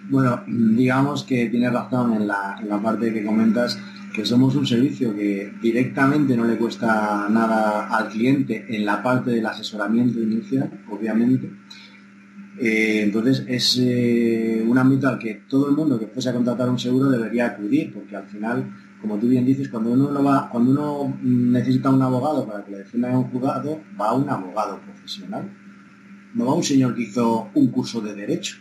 Bueno, digamos que tienes razón en la, parte que comentas que somos un servicio que directamente no le cuesta nada al cliente en la parte del asesoramiento inicial, obviamente. Eh, entonces es eh, un ámbito al que todo el mundo que fuese a contratar un seguro debería acudir, porque al final como tú bien dices, cuando uno lo va, cuando uno necesita un abogado para que le defienda en un juzgado, va a un abogado profesional. No va a un señor que hizo un curso de derecho.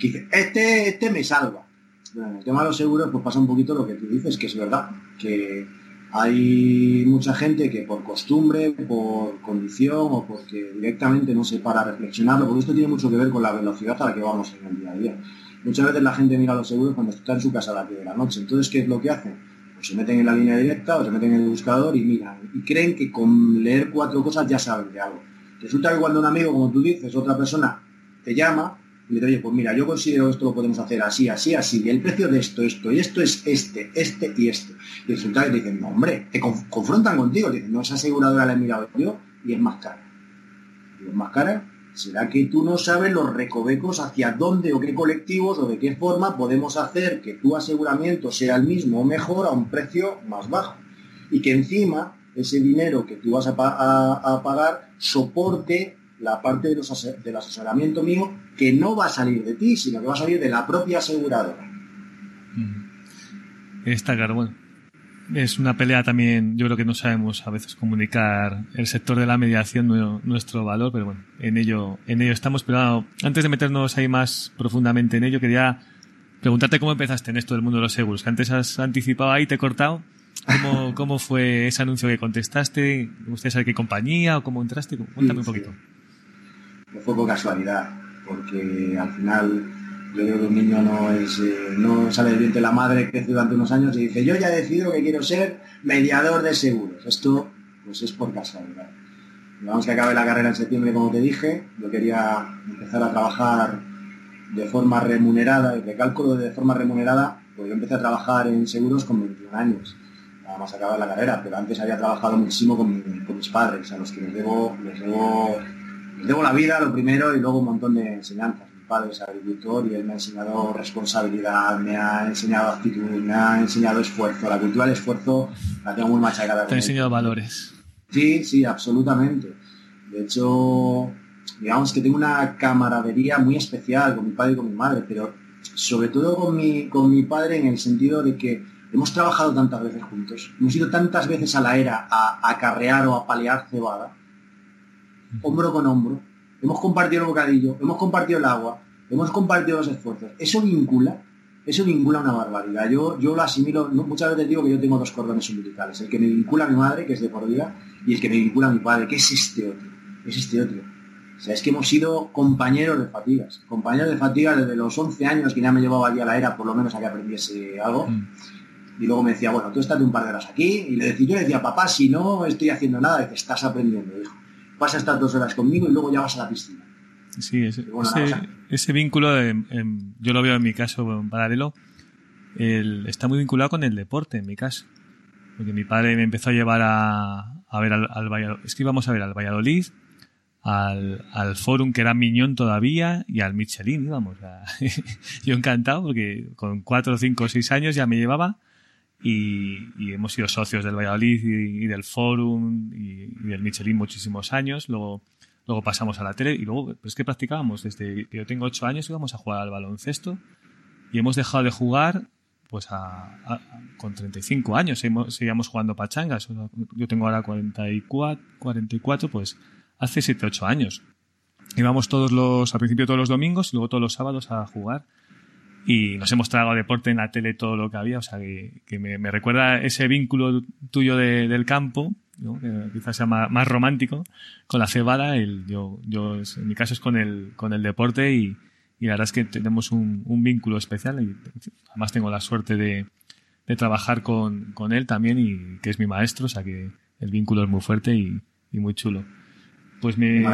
Este, este me salva. en el tema de los seguros, pues pasa un poquito lo que tú dices, que es verdad, que hay mucha gente que por costumbre, por condición o porque directamente no se para a reflexionarlo, porque esto tiene mucho que ver con la velocidad a la que vamos en el día a día. Muchas veces la gente mira los seguros cuando está en su casa a las 10 de la noche. Entonces, ¿qué es lo que hacen? Pues se meten en la línea directa o se meten en el buscador y miran. Y creen que con leer cuatro cosas ya saben de algo. Resulta que cuando un amigo, como tú dices, otra persona te llama y le oye, pues mira, yo considero esto lo podemos hacer así, así, así, y el precio de esto, esto, y esto es este, este y este. Y resulta que te dicen, no, hombre, te confrontan contigo, dicen, no, esa aseguradora la he mirado yo y es más cara. Y es más cara ¿Será que tú no sabes los recovecos hacia dónde o qué colectivos o de qué forma podemos hacer que tu aseguramiento sea el mismo o mejor a un precio más bajo? Y que encima ese dinero que tú vas a, pagar soporte la parte de los, del asesoramiento mío que no va a salir de ti, sino que va a salir de la propia aseguradora. Está claro, bueno es una pelea también, yo creo que no sabemos a veces comunicar el sector de la mediación nuestro valor, pero bueno, en ello, en ello estamos. Pero antes de meternos ahí más profundamente en ello, quería preguntarte cómo empezaste en esto del mundo de los seguros, que antes has anticipado ahí, te he cortado. ¿Cómo, <laughs> cómo fue ese anuncio que contestaste? ¿Me gustaría saber qué compañía o cómo entraste? Cuéntame un poquito. Fue por casualidad, porque al final yo creo que un niño no es eh, no sale del vientre de la madre, crece durante unos años y dice, yo ya he decidido que quiero ser mediador de seguros. Esto pues es por casualidad. Vamos que acabe la carrera en septiembre, como te dije. Yo quería empezar a trabajar de forma remunerada, de cálculo de forma remunerada, pues yo empecé a trabajar en seguros con 21 años, nada más acabar la carrera, pero antes había trabajado muchísimo con, mis padres, a los que les debo, les debo, debo la vida, lo primero, y luego un montón de enseñanzas padre es agricultor y él me ha enseñado responsabilidad, me ha enseñado actitud, me ha enseñado esfuerzo. La cultura del esfuerzo la tengo muy machacada. Te ha enseñado valores. Sí, sí, absolutamente. De hecho, digamos que tengo una camaradería muy especial con mi padre y con mi madre, pero sobre todo con mi, con mi padre en el sentido de que hemos trabajado tantas veces juntos, hemos ido tantas veces a la era a acarrear o a palear cebada, hombro con hombro, hemos compartido el bocadillo, hemos compartido el agua, hemos compartido los esfuerzos. Eso vincula, eso vincula una barbaridad. Yo, yo lo asimilo, muchas veces digo que yo tengo dos cordones umbilicales, el que me vincula a mi madre, que es de por vida, y el que me vincula a mi padre, que es este otro, es este otro. O sea, es que hemos sido compañeros de fatigas, compañeros de fatigas desde los 11 años que ya me llevaba allí a la era, por lo menos a que aprendiese algo. Mm. Y luego me decía, bueno, tú estás de un par de horas aquí. Y le decía, yo le decía, papá, si no estoy haciendo nada, dice, estás aprendiendo, hijo vas a estar dos horas conmigo y luego ya vas a la piscina. Sí, ese, vínculo, yo lo veo en mi caso en paralelo, está muy vinculado con el deporte, en mi caso. Porque mi padre me empezó a llevar a, ver al, Valladolid, es que íbamos a ver al Valladolid, al, al Forum que era Miñón todavía y al Michelin íbamos. <laughs> yo encantado porque con cuatro, cinco, seis años ya me llevaba y, hemos sido socios del Valladolid y, del Forum y, del Michelin muchísimos años. Luego, luego pasamos a la tele y luego es que practicábamos desde que yo tengo 8 años íbamos a jugar al baloncesto y hemos dejado de jugar pues a, con 35 años. Seguíamos jugando pachangas. Yo tengo ahora 44 44 pues hace 7 8 años. Íbamos todos los al principio todos los domingos y luego todos los sábados a jugar y nos hemos tragado deporte en la tele todo lo que había, o sea que, me, recuerda ese vínculo tuyo del campo, que quizás sea más, romántico, con la cebada, el, yo, yo en mi caso es con el, con el deporte y, la verdad es que tenemos un, vínculo especial y además tengo la suerte de, trabajar con, él también y que es mi maestro, o sea que el vínculo es muy fuerte y, muy chulo. Pues me,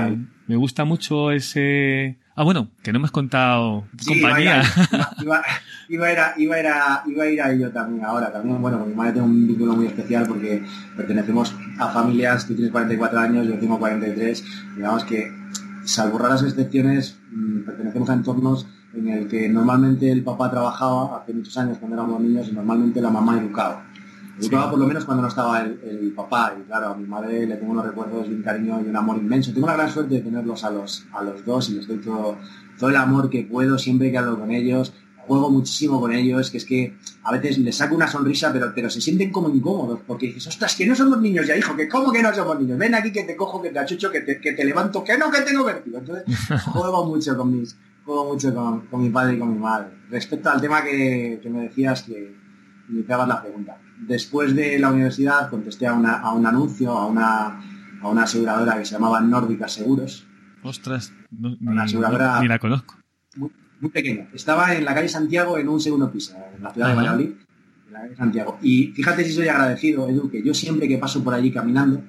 me gusta mucho ese Ah, bueno, que no me has contado compañía. Iba, iba, a ir a, <laughs> iba, a ir a, iba a ir a ello también ahora. También, bueno, con mi madre tengo un vínculo muy especial porque pertenecemos a familias, tú tienes 44 años, yo tengo 43. Digamos que, salvo raras excepciones, mm, pertenecemos a entornos en el que normalmente el papá trabajaba hace muchos años cuando éramos niños y normalmente la mamá educaba. Educaba por lo menos cuando no estaba el, papá y claro, a mi madre le tengo unos recuerdos y un cariño y un amor inmenso. Tengo la gran suerte de tenerlos a los, a los dos y les doy todo, todo el amor que puedo siempre que hablo con ellos. juego muchísimo con ellos, que es que a veces les saco una sonrisa, pero, pero se sienten como incómodos, porque dices, ostras, que no somos niños ya, hijo, que cómo que no somos niños, ven aquí que te cojo, que te achucho, que te, que te levanto, que no, que tengo vértigo. Entonces, <laughs> juego mucho con mis, juego mucho con, mi padre y con mi madre. Respecto al tema que, me decías, que iniciabas la pregunta. Después de la universidad contesté a, una, a un anuncio, a una, a una aseguradora que se llamaba Nórdica Seguros. Ostras, una aseguradora ni la conozco muy pequeño. Estaba en la calle Santiago en un segundo piso, en la ciudad de Valladolid, en la calle Santiago. Y fíjate si soy agradecido, Edu, que yo siempre que paso por allí caminando,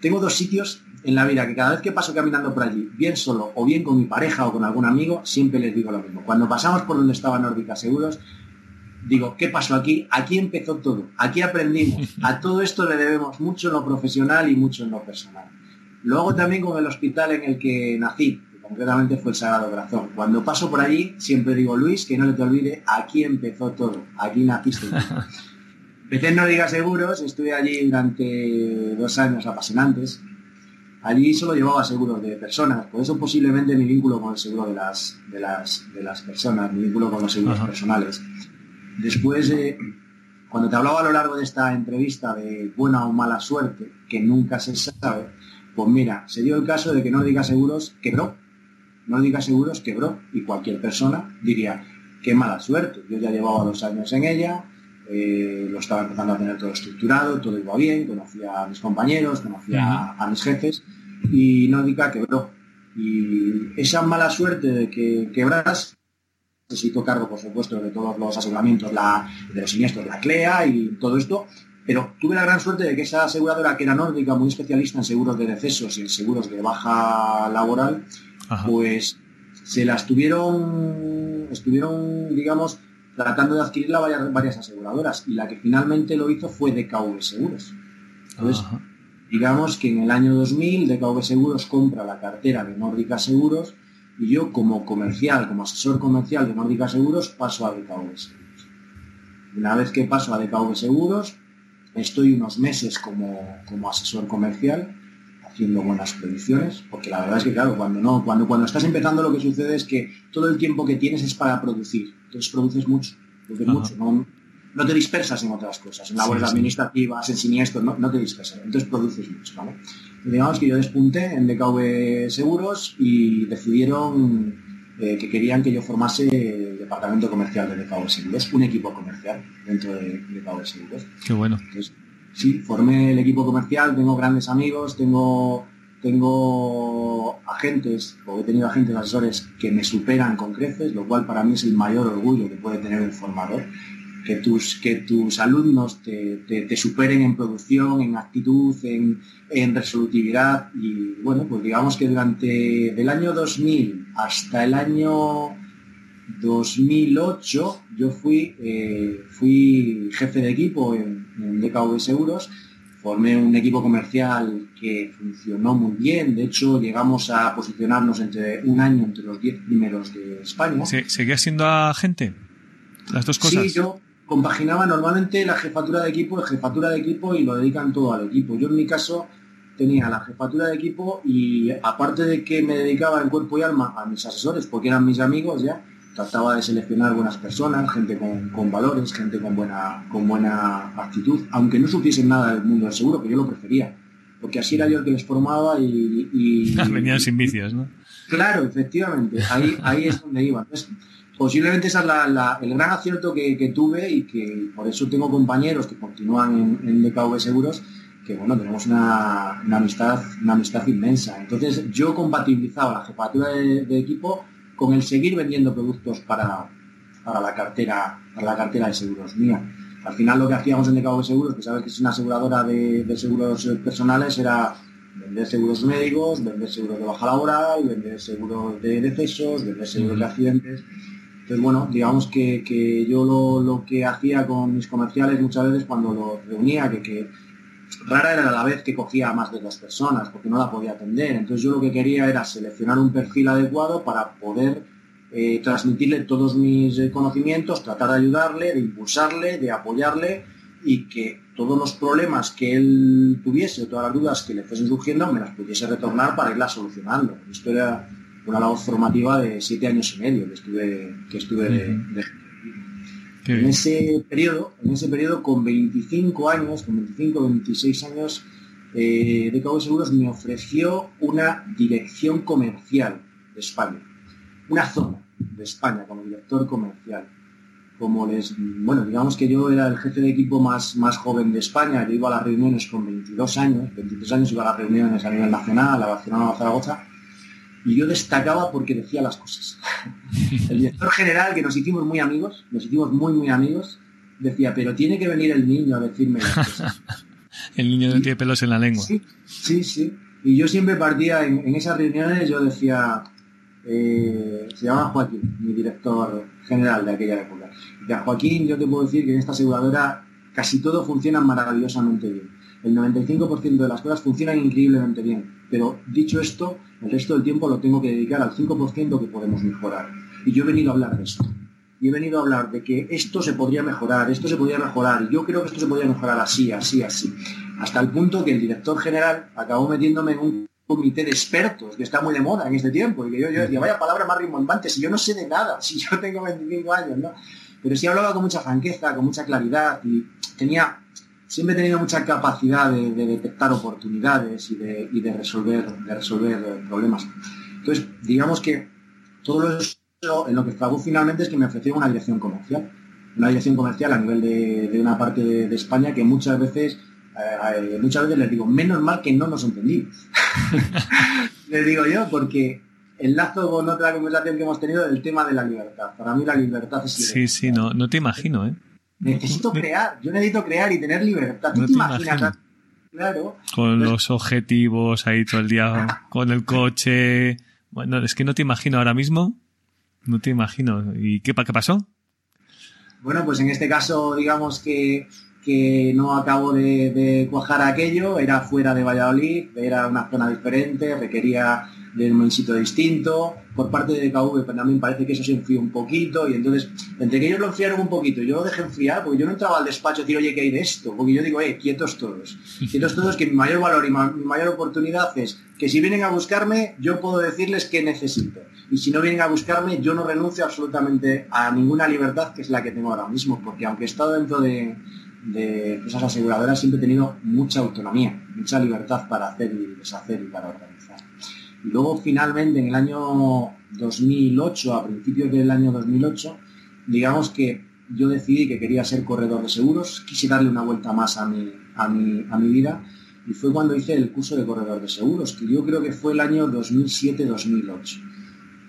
tengo dos sitios en la vida que cada vez que paso caminando por allí, bien solo o bien con mi pareja o con algún amigo, siempre les digo lo mismo. Cuando pasamos por donde estaba Nórdica Seguros, digo, ¿qué pasó aquí? Aquí empezó todo, aquí aprendimos. A todo esto le debemos mucho en lo profesional y mucho en lo personal. Luego también con el hospital en el que nací, concretamente fue el Sagrado Corazón. Cuando paso por allí, siempre digo, Luis, que no le te olvide, aquí empezó todo, aquí naciste. Empecé en No Digas Seguros, estuve allí durante dos años apasionantes. Allí solo llevaba seguros de personas, por eso posiblemente mi vínculo con el seguro de las, de las, de las personas, mi vínculo con los seguros personales. Después, cuando te hablaba a lo largo de esta entrevista de buena o mala suerte, que nunca se sabe, pues mira, se dio el caso de que No Digas Seguros quebró no. Diga seguros, quebró y cualquier persona diría, qué mala suerte, yo ya llevaba dos años en ella, eh, lo estaba empezando a tener todo estructurado, todo iba bien, conocía a mis compañeros, conocía a, mis jefes y no diga quebró. Y esa mala suerte de que quebras, necesito cargo, por supuesto, de todos los aseguramientos, la, de los siniestros, la CLEA y todo esto, pero tuve la gran suerte de que esa aseguradora, que era nórdica, muy especialista en seguros de decesos y en seguros de baja laboral, pues se las tuvieron, estuvieron, digamos, tratando de adquirirla varias, varias aseguradoras y la que finalmente lo hizo fue DKV Seguros. Entonces, digamos que en el año 2000 DKV Seguros compra la cartera de Nórdica Seguros y yo como comercial, como asesor comercial de Nórdica Seguros paso a DKV Seguros. Una vez que paso a DKV Seguros, estoy unos meses como, como asesor comercial haciendo buenas predicciones, porque la verdad es que claro, cuando no, cuando, cuando estás empezando lo que sucede es que todo el tiempo que tienes es para producir, entonces produces mucho, produces mucho, no, no, te dispersas en otras cosas, en labores administrativas, en siniestros, no, no, te dispersas, entonces produces mucho, ¿vale? Digamos que yo despunté en DKV Seguros y decidieron eh, que querían que yo formase el departamento comercial de DKV Seguros, un equipo comercial dentro de DKV Seguros. Qué bueno sí, formé el equipo comercial, tengo grandes amigos, tengo, tengo agentes, o he tenido agentes asesores que me superan con creces, lo cual para mí es el mayor orgullo que puede tener el formador. Que tus, que tus alumnos te, superen en producción, en actitud, en, en, resolutividad. Y bueno, pues digamos que durante del año 2000 hasta el año 2008 yo fui, eh, fui jefe de equipo en, en DKV Seguros, formé un equipo comercial que funcionó muy bien, de hecho llegamos a posicionarnos entre un año entre los 10 primeros de España. ¿Seguía siendo agente? Las dos cosas. Sí, yo compaginaba normalmente la jefatura de equipo, la jefatura de equipo y lo dedican todo al equipo. Yo en mi caso tenía la jefatura de equipo y aparte de que me dedicaba en cuerpo y alma a mis asesores, porque eran mis amigos ya, trataba de seleccionar buenas personas, gente con, valores, gente con buena, con buena actitud, aunque no supiesen nada del mundo del seguro, que yo lo prefería, porque así era yo el que les formaba y... <laughs> Venían sin vicios, ¿no? Claro, efectivamente, ahí, ahí es donde iba. Posiblemente ese es el gran acierto que, tuve y que por eso tengo compañeros que continúan en, DKV Seguros, que bueno, tenemos una, amistad, una amistad inmensa. Entonces yo compatibilizaba la jefatura de equipo con el seguir vendiendo productos para, la cartera, para la cartera de seguros mía. Al final lo que hacíamos en de Seguros, que sabes que es una aseguradora de, seguros personales, era vender seguros médicos, vender seguros de baja laboral, vender seguros de decesos, vender seguros de accidentes. Entonces, bueno, digamos que, yo lo, que hacía con mis comerciales muchas veces cuando los reunía, que, que rara era la vez que cogía a más de dos personas porque no la podía atender. Entonces yo lo que quería era seleccionar un perfil adecuado para poder eh, transmitirle todos mis eh, conocimientos, tratar de ayudarle, de impulsarle, de apoyarle y que todos los problemas que él tuviese todas las dudas que le fuesen surgiendo me las pudiese retornar para irlas solucionando. Esto era una labor formativa de siete años y medio que estuve, que estuve de, En ese periodo, en ese periodo con 25 años, con 25, 26 años, eh, DKV Seguros me ofreció una dirección comercial de España, una zona de España como director comercial. Como les, bueno, digamos que yo era el jefe de equipo más, más joven de España, yo iba a las reuniones con 22 años, 23 años iba a las reuniones a nivel nacional, a Barcelona, a Zaragoza, y yo destacaba porque decía las cosas. <laughs> El director general, que nos hicimos muy amigos, nos hicimos muy, muy amigos, decía, pero tiene que venir el niño a decirme las cosas. <laughs> el niño no tiene pelos en la lengua. Sí, sí, sí. Y yo siempre partía en, esas reuniones, yo decía, eh, se llama Joaquín, mi director general de aquella época. Y a Joaquín yo te puedo decir que en esta aseguradora casi todo funciona maravillosamente bien. El 95% de las cosas funcionan increíblemente bien. Pero dicho esto, el resto del tiempo lo tengo que dedicar al 5% que podemos mejorar. Y yo he venido a hablar de esto. Y he venido a hablar de que esto se podría mejorar, esto se podría mejorar, y yo creo que esto se podría mejorar así, así, así. Hasta el punto que el director general acabó metiéndome en un comité de expertos, que está muy de moda en este tiempo, y que yo, decía, vaya palabra más rimbombante, si yo no sé de nada, <laughs> si yo tengo 25 años, ¿no? Pero sí hablaba con mucha franqueza, con mucha claridad, y tenía siempre he tenido mucha capacidad de, detectar oportunidades y de, resolver, de resolver problemas. Entonces, digamos que todo eso en lo que trago finalmente es que me ofrecieron una dirección comercial. Una dirección comercial a nivel de, una parte de, España que muchas veces, eh, muchas veces les digo, menos mal que no nos entendimos. <laughs> les digo yo, porque enlazo con otra conversación que hemos tenido del tema de la libertad. Para mí la libertad es Sí, sí, no, no te imagino, ¿eh? Necesito crear, yo necesito crear y tener libertad. ¿Tú te, imaginas? Claro. Con los objetivos ahí todo el día, <laughs> con el coche. Bueno, es que no te imagino ahora mismo. No te imagino. ¿Y qué, qué pasó? Bueno, pues en este caso, digamos que, que no acabo de, de cuajar aquello. Era fuera de Valladolid, era una zona diferente, requería de un sitio distinto. Por parte de DKV pues también parece que eso se enfrió un poquito y entonces, entre que ellos lo enfriaron un poquito, yo lo dejé enfriar porque yo no entraba al despacho a decir, oye, ¿qué hay de esto? Porque yo digo, eh, quietos todos. Quietos todos que mi mayor valor y mi mayor oportunidad es que si vienen a buscarme, yo puedo decirles qué necesito. Y si no vienen a buscarme, yo no renuncio absolutamente a ninguna libertad que es la que tengo ahora mismo, porque aunque he estado dentro de, de esas aseguradoras, siempre he tenido mucha autonomía, mucha libertad para hacer y deshacer y para organizar. Y luego finalmente en el año 2008, a principios del año 2008, digamos que yo decidí que quería ser corredor de seguros, quise darle una vuelta más a mi, a mi, a mi vida y fue cuando hice el curso de corredor de seguros, que yo creo que fue el año 2007-2008.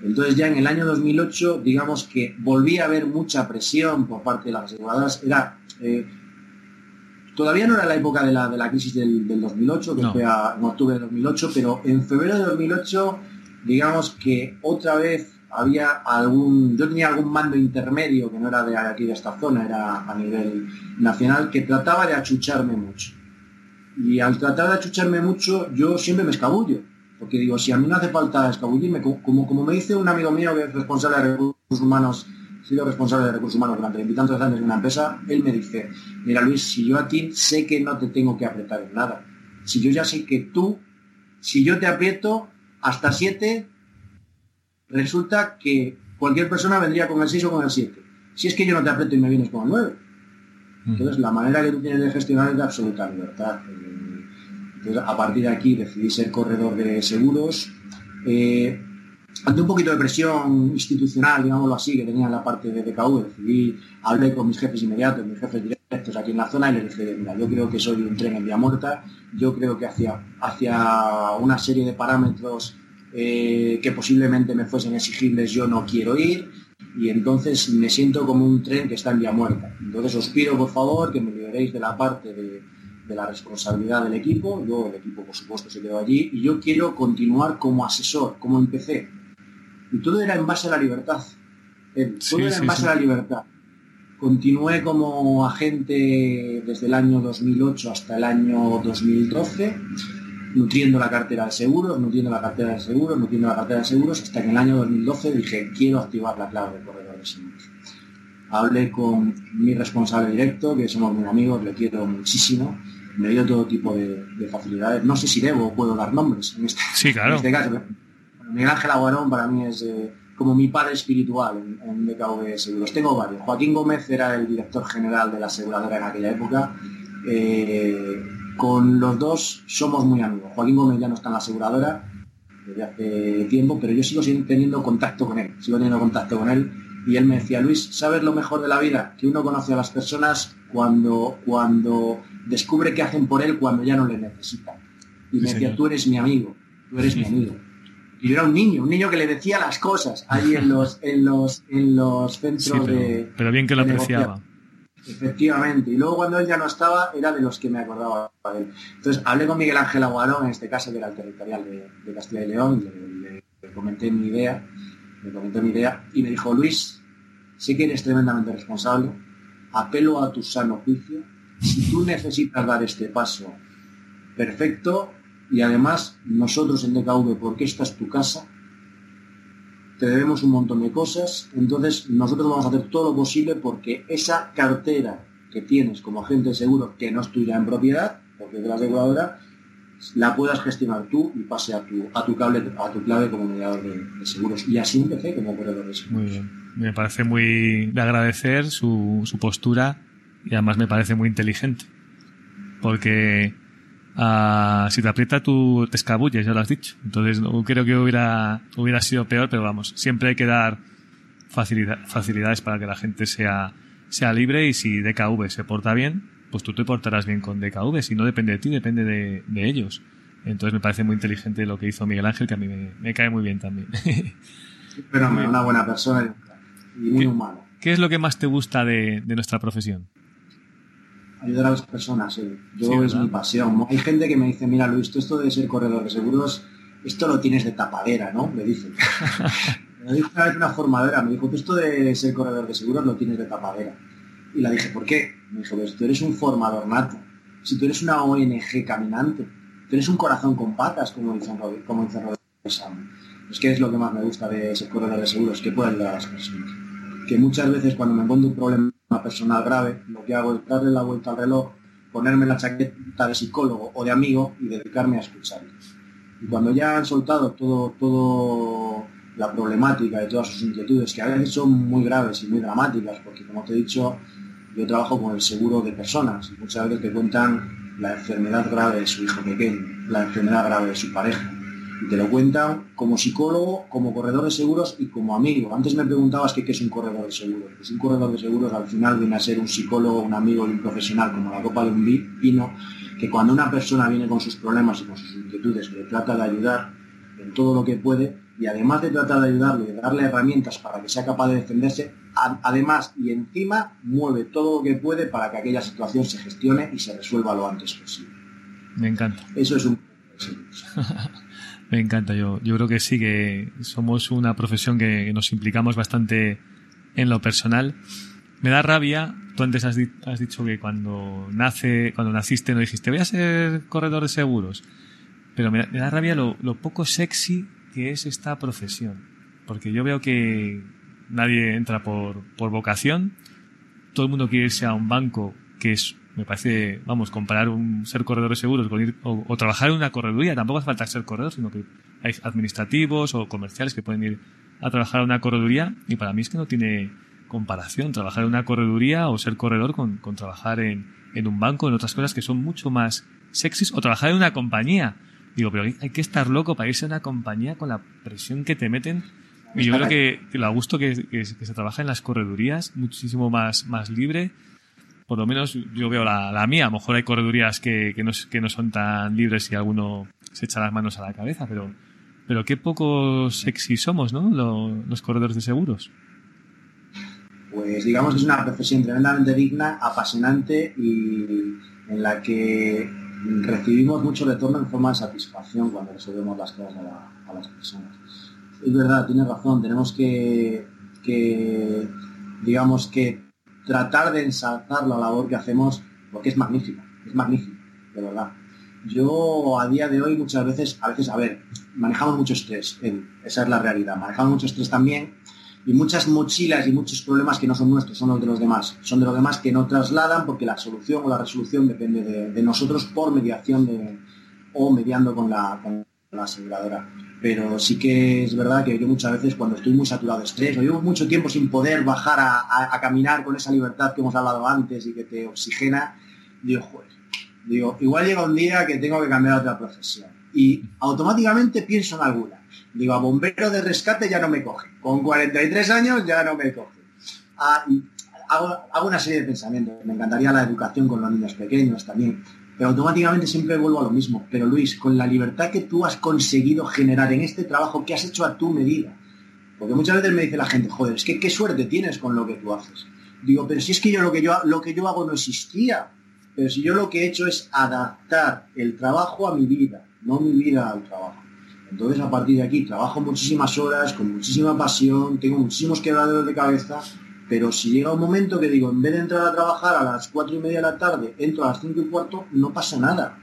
Entonces ya en el año 2008, digamos que volví a ver mucha presión por parte de las aseguradoras. Era, eh, Todavía no era la época de la, de la crisis del, 2008, que fue en octubre de 2008, pero en febrero de 2008, digamos que otra vez había algún, yo tenía algún mando intermedio que no era de aquí de esta zona, era a nivel nacional, que trataba de achucharme mucho. Y al tratar de achucharme mucho, yo siempre me escabullo. Porque digo, si a mí no hace falta escabullirme, como, como me dice un amigo mío que es responsable de recursos humanos sido responsable de recursos humanos durante veintitantos años en una empresa, él me dice, mira Luis, si yo a ti sé que no te tengo que apretar en nada, si yo ya sé que tú, si yo te aprieto hasta siete, resulta que cualquier persona vendría con el 6 o con el 7. Si es que yo no te aprieto y me vienes con el 9. Entonces, la manera que tú tienes de gestionar es de absoluta libertad. Entonces, a partir de aquí decidí ser corredor de seguros. Eh, ante un poquito de presión institucional, digámoslo así, que tenía en la parte de DKV, decidí, hablé con mis jefes inmediatos, mis jefes directos aquí en la zona y les dije, mira, yo creo que soy un tren en vía muerta, yo creo que hacia, hacia una serie de parámetros eh, que posiblemente me fuesen exigibles yo no quiero ir. Y entonces me siento como un tren que está en vía muerta. Entonces os pido por favor que me liberéis de la parte de, de la responsabilidad del equipo, yo el equipo por supuesto se quedó allí. Y yo quiero continuar como asesor, como empecé, y todo era en base a la libertad. Eh, todo era en base a la libertad. Continué como agente desde el año 2008 hasta el año 2012, nutriendo la cartera de seguros, nutriendo la cartera de seguros, nutriendo la cartera de seguros, hasta que en el año 2012 dije, quiero activar la clave de corredor de seguros. Hablé con mi responsable directo, que somos muy amigos, le quiero muchísimo, me dio todo tipo de, facilidades. No sé si debo o puedo dar nombres en este, sí, claro. en este caso Miguel Ángel Aguarón para mí es, eh, como mi padre espiritual en, DKV Seguros. Tengo varios. Joaquín Gómez era el director general de la aseguradora en aquella época. Eh, con los dos somos muy amigos. Joaquín Gómez ya no está en la aseguradora desde hace tiempo, pero yo sigo teniendo contacto con él. Sigo teniendo contacto con él. Y él me decía, Luis, ¿sabes lo mejor de la vida? Que uno conoce a las personas cuando, cuando descubre que hacen por él cuando ya no le necesitan. Y me decía, tú eres mi amigo, tú eres mi amigo. Y yo era un niño, un niño que le decía las cosas ahí en los, <laughs> en los, en los centros de. Pero bien que lo apreciaba. Efectivamente. Y luego cuando él ya no estaba, era de los que me acordaba de él. Entonces hablé con Miguel Ángel Aguarón, en este caso que era el territorial de, Castilla y León, le, le, comenté mi idea, me comenté mi idea, y me dijo, Luis, sé que eres tremendamente responsable, apelo a tu sano juicio. Si tú necesitas dar este paso perfecto, y además, nosotros en DKV, porque esta es tu casa, te debemos un montón de cosas, entonces nosotros vamos a hacer todo lo posible porque esa cartera que tienes como agente de seguro, que no es tuya en propiedad, porque es de la aseguradora, la puedas gestionar tú y pase a tu, a tu, cable, a tu clave como mediador de, seguros. Y así empecé como operador de seguros. Muy bien. Me parece muy de agradecer su, su postura y además me parece muy inteligente. Porque Ah, si te aprieta tú te escabulles, ya lo has dicho. Entonces no creo que hubiera, hubiera sido peor, pero vamos, siempre hay que dar facilidades para que la gente sea, sea libre y si DKV se porta bien, pues tú te portarás bien con DKV. Si no depende de ti, depende de, ellos. Entonces me parece muy inteligente lo que hizo Miguel Ángel, que a mí me, cae muy bien también. Pero una buena persona y muy humano. ¿Qué es lo que más te gusta de nuestra profesión? Ayudar a las personas. Yo es mi pasión. Hay gente que me dice, mira Luis, tú esto de ser corredor de seguros, esto lo tienes de tapadera, ¿no? Me dicen. <laughs> me dijo una vez una formadora, me dijo, tú esto de ser corredor de seguros lo tienes de tapadera. Y la dije, ¿por qué? Me dijo, pues tú eres un formador nato. Si tú eres una ONG caminante, tú eres un corazón con patas, como dicen como dice Rodríguez Es que es lo que más me gusta de ser corredor de seguros, que pueden dar a las personas. Que muchas veces cuando me encuentro un problema personal grave, lo que hago es darle la vuelta al reloj, ponerme la chaqueta de psicólogo o de amigo y dedicarme a escucharles. Y cuando ya han soltado todo, todo la problemática y todas sus inquietudes, que a veces son muy graves y muy dramáticas, porque como te he dicho, yo trabajo con el seguro de personas y muchas veces te cuentan la enfermedad grave de su hijo pequeño, la enfermedad grave de su pareja, y te lo cuentan como psicólogo, como corredor de seguros y como amigo. Antes me preguntabas qué es un corredor de seguros. Pues un corredor de seguros al final viene a ser un psicólogo, un amigo y un profesional como la copa de un vino, que cuando una persona viene con sus problemas y con sus inquietudes le trata de ayudar en todo lo que puede y además de tratar de ayudarle, de darle herramientas para que sea capaz de defenderse, además y encima mueve todo lo que puede para que aquella situación se gestione y se resuelva lo antes posible. Me encanta. Eso es un... <laughs> Me encanta, yo, yo creo que sí, que somos una profesión que nos implicamos bastante en lo personal. Me da rabia, tú antes has, dicho que cuando nace, cuando naciste no dijiste voy a ser corredor de seguros, pero me, da rabia lo, poco sexy que es esta profesión, porque yo veo que nadie entra por, por vocación, todo el mundo quiere irse a un banco que es me parece, vamos, comparar un ser corredor de seguros con ir, o, trabajar en una correduría, tampoco hace falta ser corredor, sino que hay administrativos o comerciales que pueden ir a trabajar a una correduría y para mí es que no tiene comparación trabajar en una correduría o ser corredor con, con trabajar en, en un banco, en otras cosas que son mucho más sexys o trabajar en una compañía. Digo, pero hay que estar loco para irse a una compañía con la presión que te meten. Y yo creo que, lo a gusto que, que, se trabaja en las corredurías, muchísimo más, más libre, por lo menos yo veo la, mía. A lo mejor hay corredurías que, que, no, que no son tan libres y alguno se echa las manos a la cabeza, pero, pero qué poco sexy somos, ¿no? Los, corredores de seguros. Pues digamos que es una profesión tremendamente digna, apasionante y en la que recibimos mucho retorno en forma de satisfacción cuando resolvemos las cosas a, a las personas. Es verdad, tienes razón, tenemos que, que digamos que tratar de ensalzar la labor que hacemos porque es magnífica, es magnífica, de verdad. Yo a día de hoy muchas veces, a veces, a ver, manejamos mucho estrés, esa es la realidad, manejamos mucho estrés también y muchas mochilas y muchos problemas que no son nuestros, son los de los demás, son de los demás que no trasladan porque la solución o la resolución depende de, nosotros por mediación de, o mediando con la, con la aseguradora. Pero sí que es verdad que yo muchas veces cuando estoy muy saturado de estrés o llevo mucho tiempo sin poder bajar a, caminar con esa libertad que hemos hablado antes y que te oxigena, digo, joder, digo, igual llega un día que tengo que cambiar a otra profesión. Y automáticamente pienso en alguna. Digo, a bombero de rescate ya no me coge. Con 43 años ya no me coge. Ah, hago, hago una serie de pensamientos. Me encantaría la educación con los niños pequeños también pero automáticamente siempre vuelvo a lo mismo. Pero Luis, con la libertad que tú has conseguido generar en este trabajo que has hecho a tu medida, porque muchas veces me dice la gente, joder, es que qué suerte tienes con lo que tú haces. Digo, pero si es que yo lo que yo, lo que yo hago no existía, pero si yo lo que he hecho es adaptar el trabajo a mi vida, no mi vida al trabajo. Entonces a partir de aquí trabajo muchísimas horas, con muchísima pasión, tengo muchísimos quebraderos de cabeza pero si llega un momento que digo, en vez de entrar a trabajar a las cuatro y media de la tarde, entro a las cinco y cuarto, no pasa nada.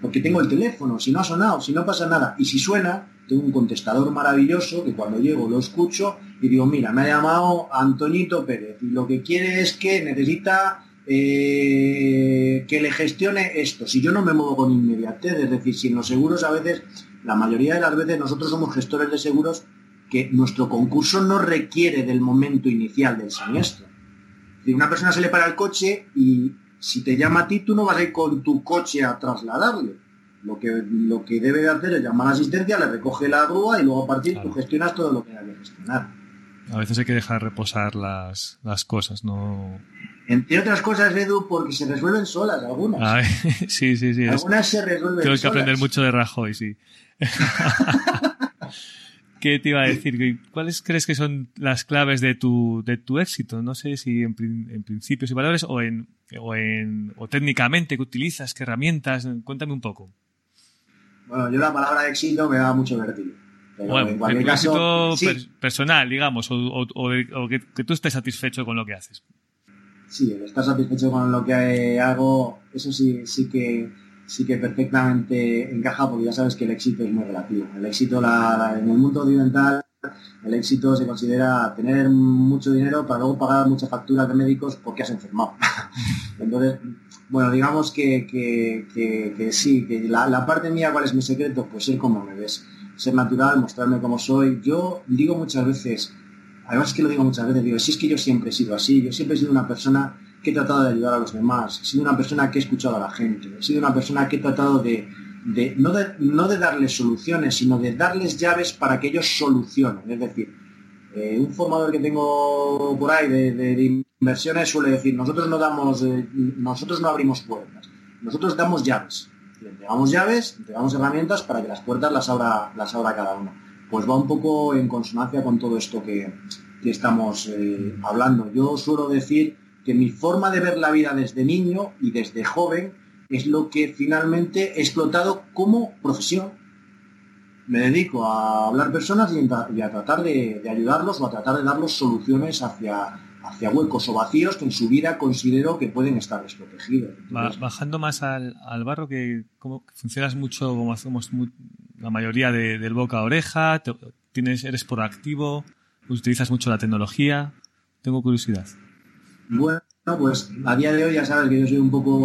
Porque tengo el teléfono, si no ha sonado, si no pasa nada. Y si suena, tengo un contestador maravilloso que cuando llego lo escucho y digo, mira, me ha llamado Antonito Pérez y lo que quiere es que necesita eh, que le gestione esto. Si yo no me muevo con inmediatez, es decir, si en los seguros a veces, la mayoría de las veces nosotros somos gestores de seguros que nuestro concurso no requiere del momento inicial del siniestro. Si una persona se le para el coche y si te llama a ti, tú no vas a ir con tu coche a trasladarle. Lo que, lo que debe de hacer es llamar a la asistencia, le recoge la grúa y luego a partir tú gestionas todo lo que hay que gestionar. A veces hay que dejar reposar las, cosas, ¿no? Entre otras cosas, Edu, porque se resuelven solas algunas. <laughs> sí, sí, sí. Algunas se resuelven Tengo que aprender mucho de Rajoy, sí. <laughs> ¿Qué te iba a decir? ¿Cuáles crees que son las claves de tu, de tu éxito? No sé si en, principios y valores o en, o en o técnicamente que utilizas, qué herramientas. Cuéntame un poco. Bueno, yo la palabra éxito me da mucho vértigo. bueno, en cualquier caso, personal, digamos, o, que, que, tú estés satisfecho con lo que haces. Sí, el estar satisfecho con lo que hago, eso sí, sí que sí que perfectamente encaja porque ya sabes que el éxito es muy relativo. El éxito en el mundo occidental, el éxito se considera tener mucho dinero para luego pagar muchas facturas de médicos porque has enfermado. <laughs> Entonces, bueno, digamos que, sí, que la, parte mía, ¿cuál es mi secreto? Pues ser como me ves, ser natural, mostrarme como soy. Yo digo muchas veces, además que lo digo muchas veces, digo, si es que yo siempre he sido así, yo siempre he sido una persona que he tratado de ayudar a los demás, he sido una persona que he escuchado a la gente, he sido una persona que he tratado de, no, de darles soluciones, sino de darles llaves para que ellos solucionen. Es decir, eh, un formador que tengo por ahí de, inversiones suele decir, nosotros no damos, eh, nosotros no abrimos puertas, nosotros damos llaves. Le entregamos llaves, entregamos herramientas para que las puertas las abra, las abra cada uno. Pues va un poco en consonancia con todo esto que, estamos eh, hablando. Yo suelo decir que mi forma de ver la vida desde niño y desde joven es lo que finalmente he explotado como profesión. Me dedico a hablar personas y, a tratar de, ayudarlos o a tratar de darles soluciones hacia, hacia huecos o vacíos que en su vida considero que pueden estar desprotegidos. Bajando más al, barro, que como funcionas mucho como hacemos la mayoría del boca a oreja, tienes, eres proactivo, utilizas mucho la tecnología. Tengo curiosidad. Bueno, pues a día de hoy ya sabes que yo soy un poco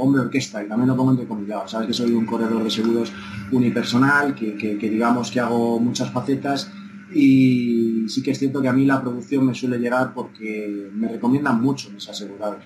hombre orquesta y también lo pongo entre comillas. Sabes que soy un corredor de seguros unipersonal, que, digamos que hago muchas facetas y sí que es cierto que a mí la producción me suele llegar porque me recomiendan mucho mis asegurados.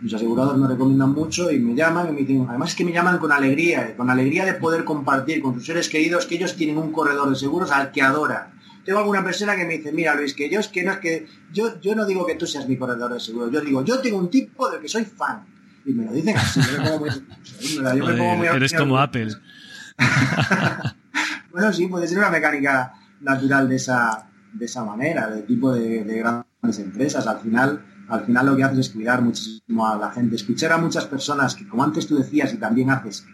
Mis asegurados me recomiendan mucho y me llaman y me dicen, además es que me llaman con alegría, con alegría de poder compartir con sus seres queridos que ellos tienen un corredor de seguros al que adoran tengo alguna persona que me dice, mira Luis, que yo es que no es que, yo, yo no digo que tú seas mi corredor de seguro, yo digo, yo tengo un tipo del que soy fan. Y me lo dicen así, yo me pongo muy, yo me pongo muy Eres como Apple. <laughs> bueno, sí, puede ser una mecánica natural de esa, de esa manera, de tipo de, de grandes empresas. Al final, al final lo que haces es cuidar muchísimo a la gente, escuchar a muchas personas que, como antes tú decías y también haces,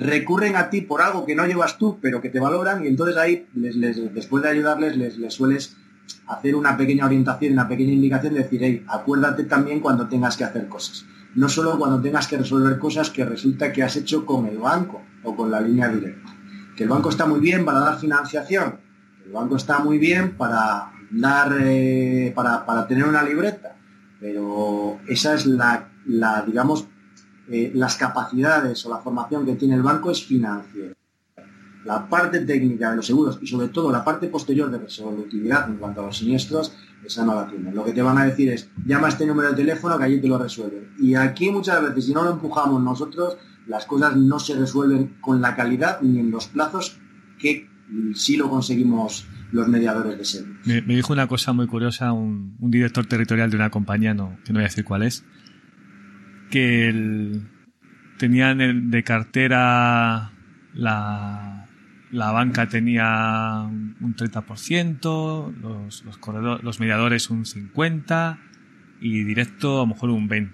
recurren a ti por algo que no llevas tú, pero que te valoran, y entonces ahí, después de ayudarles, les, sueles hacer una pequeña orientación, una pequeña indicación, de decir, hey, acuérdate también cuando tengas que hacer cosas. No solo cuando tengas que resolver cosas que resulta que has hecho con el banco o con la línea directa. Que el banco está muy bien para dar financiación, el banco está muy bien para dar, eh, para, para, tener una libreta, pero esa es la, la digamos, eh, las capacidades o la formación que tiene el banco es financiera. la parte técnica de los seguros y sobre todo la parte posterior de resolutividad en cuanto a los siniestros, esa no la tienen. Lo que te van a decir es, llama a este número de teléfono que allí te lo resuelven. Y aquí muchas veces, si no lo empujamos nosotros, las cosas no se resuelven con la calidad ni en los plazos que sí lo conseguimos los mediadores de seguro. Me, dijo una cosa muy curiosa un, director territorial de una compañía, no, que no voy a decir cuál es, que el, tenían de cartera la, la banca tenía un 30%, los, los, los mediadores un 50% y directo a lo mejor un 20%.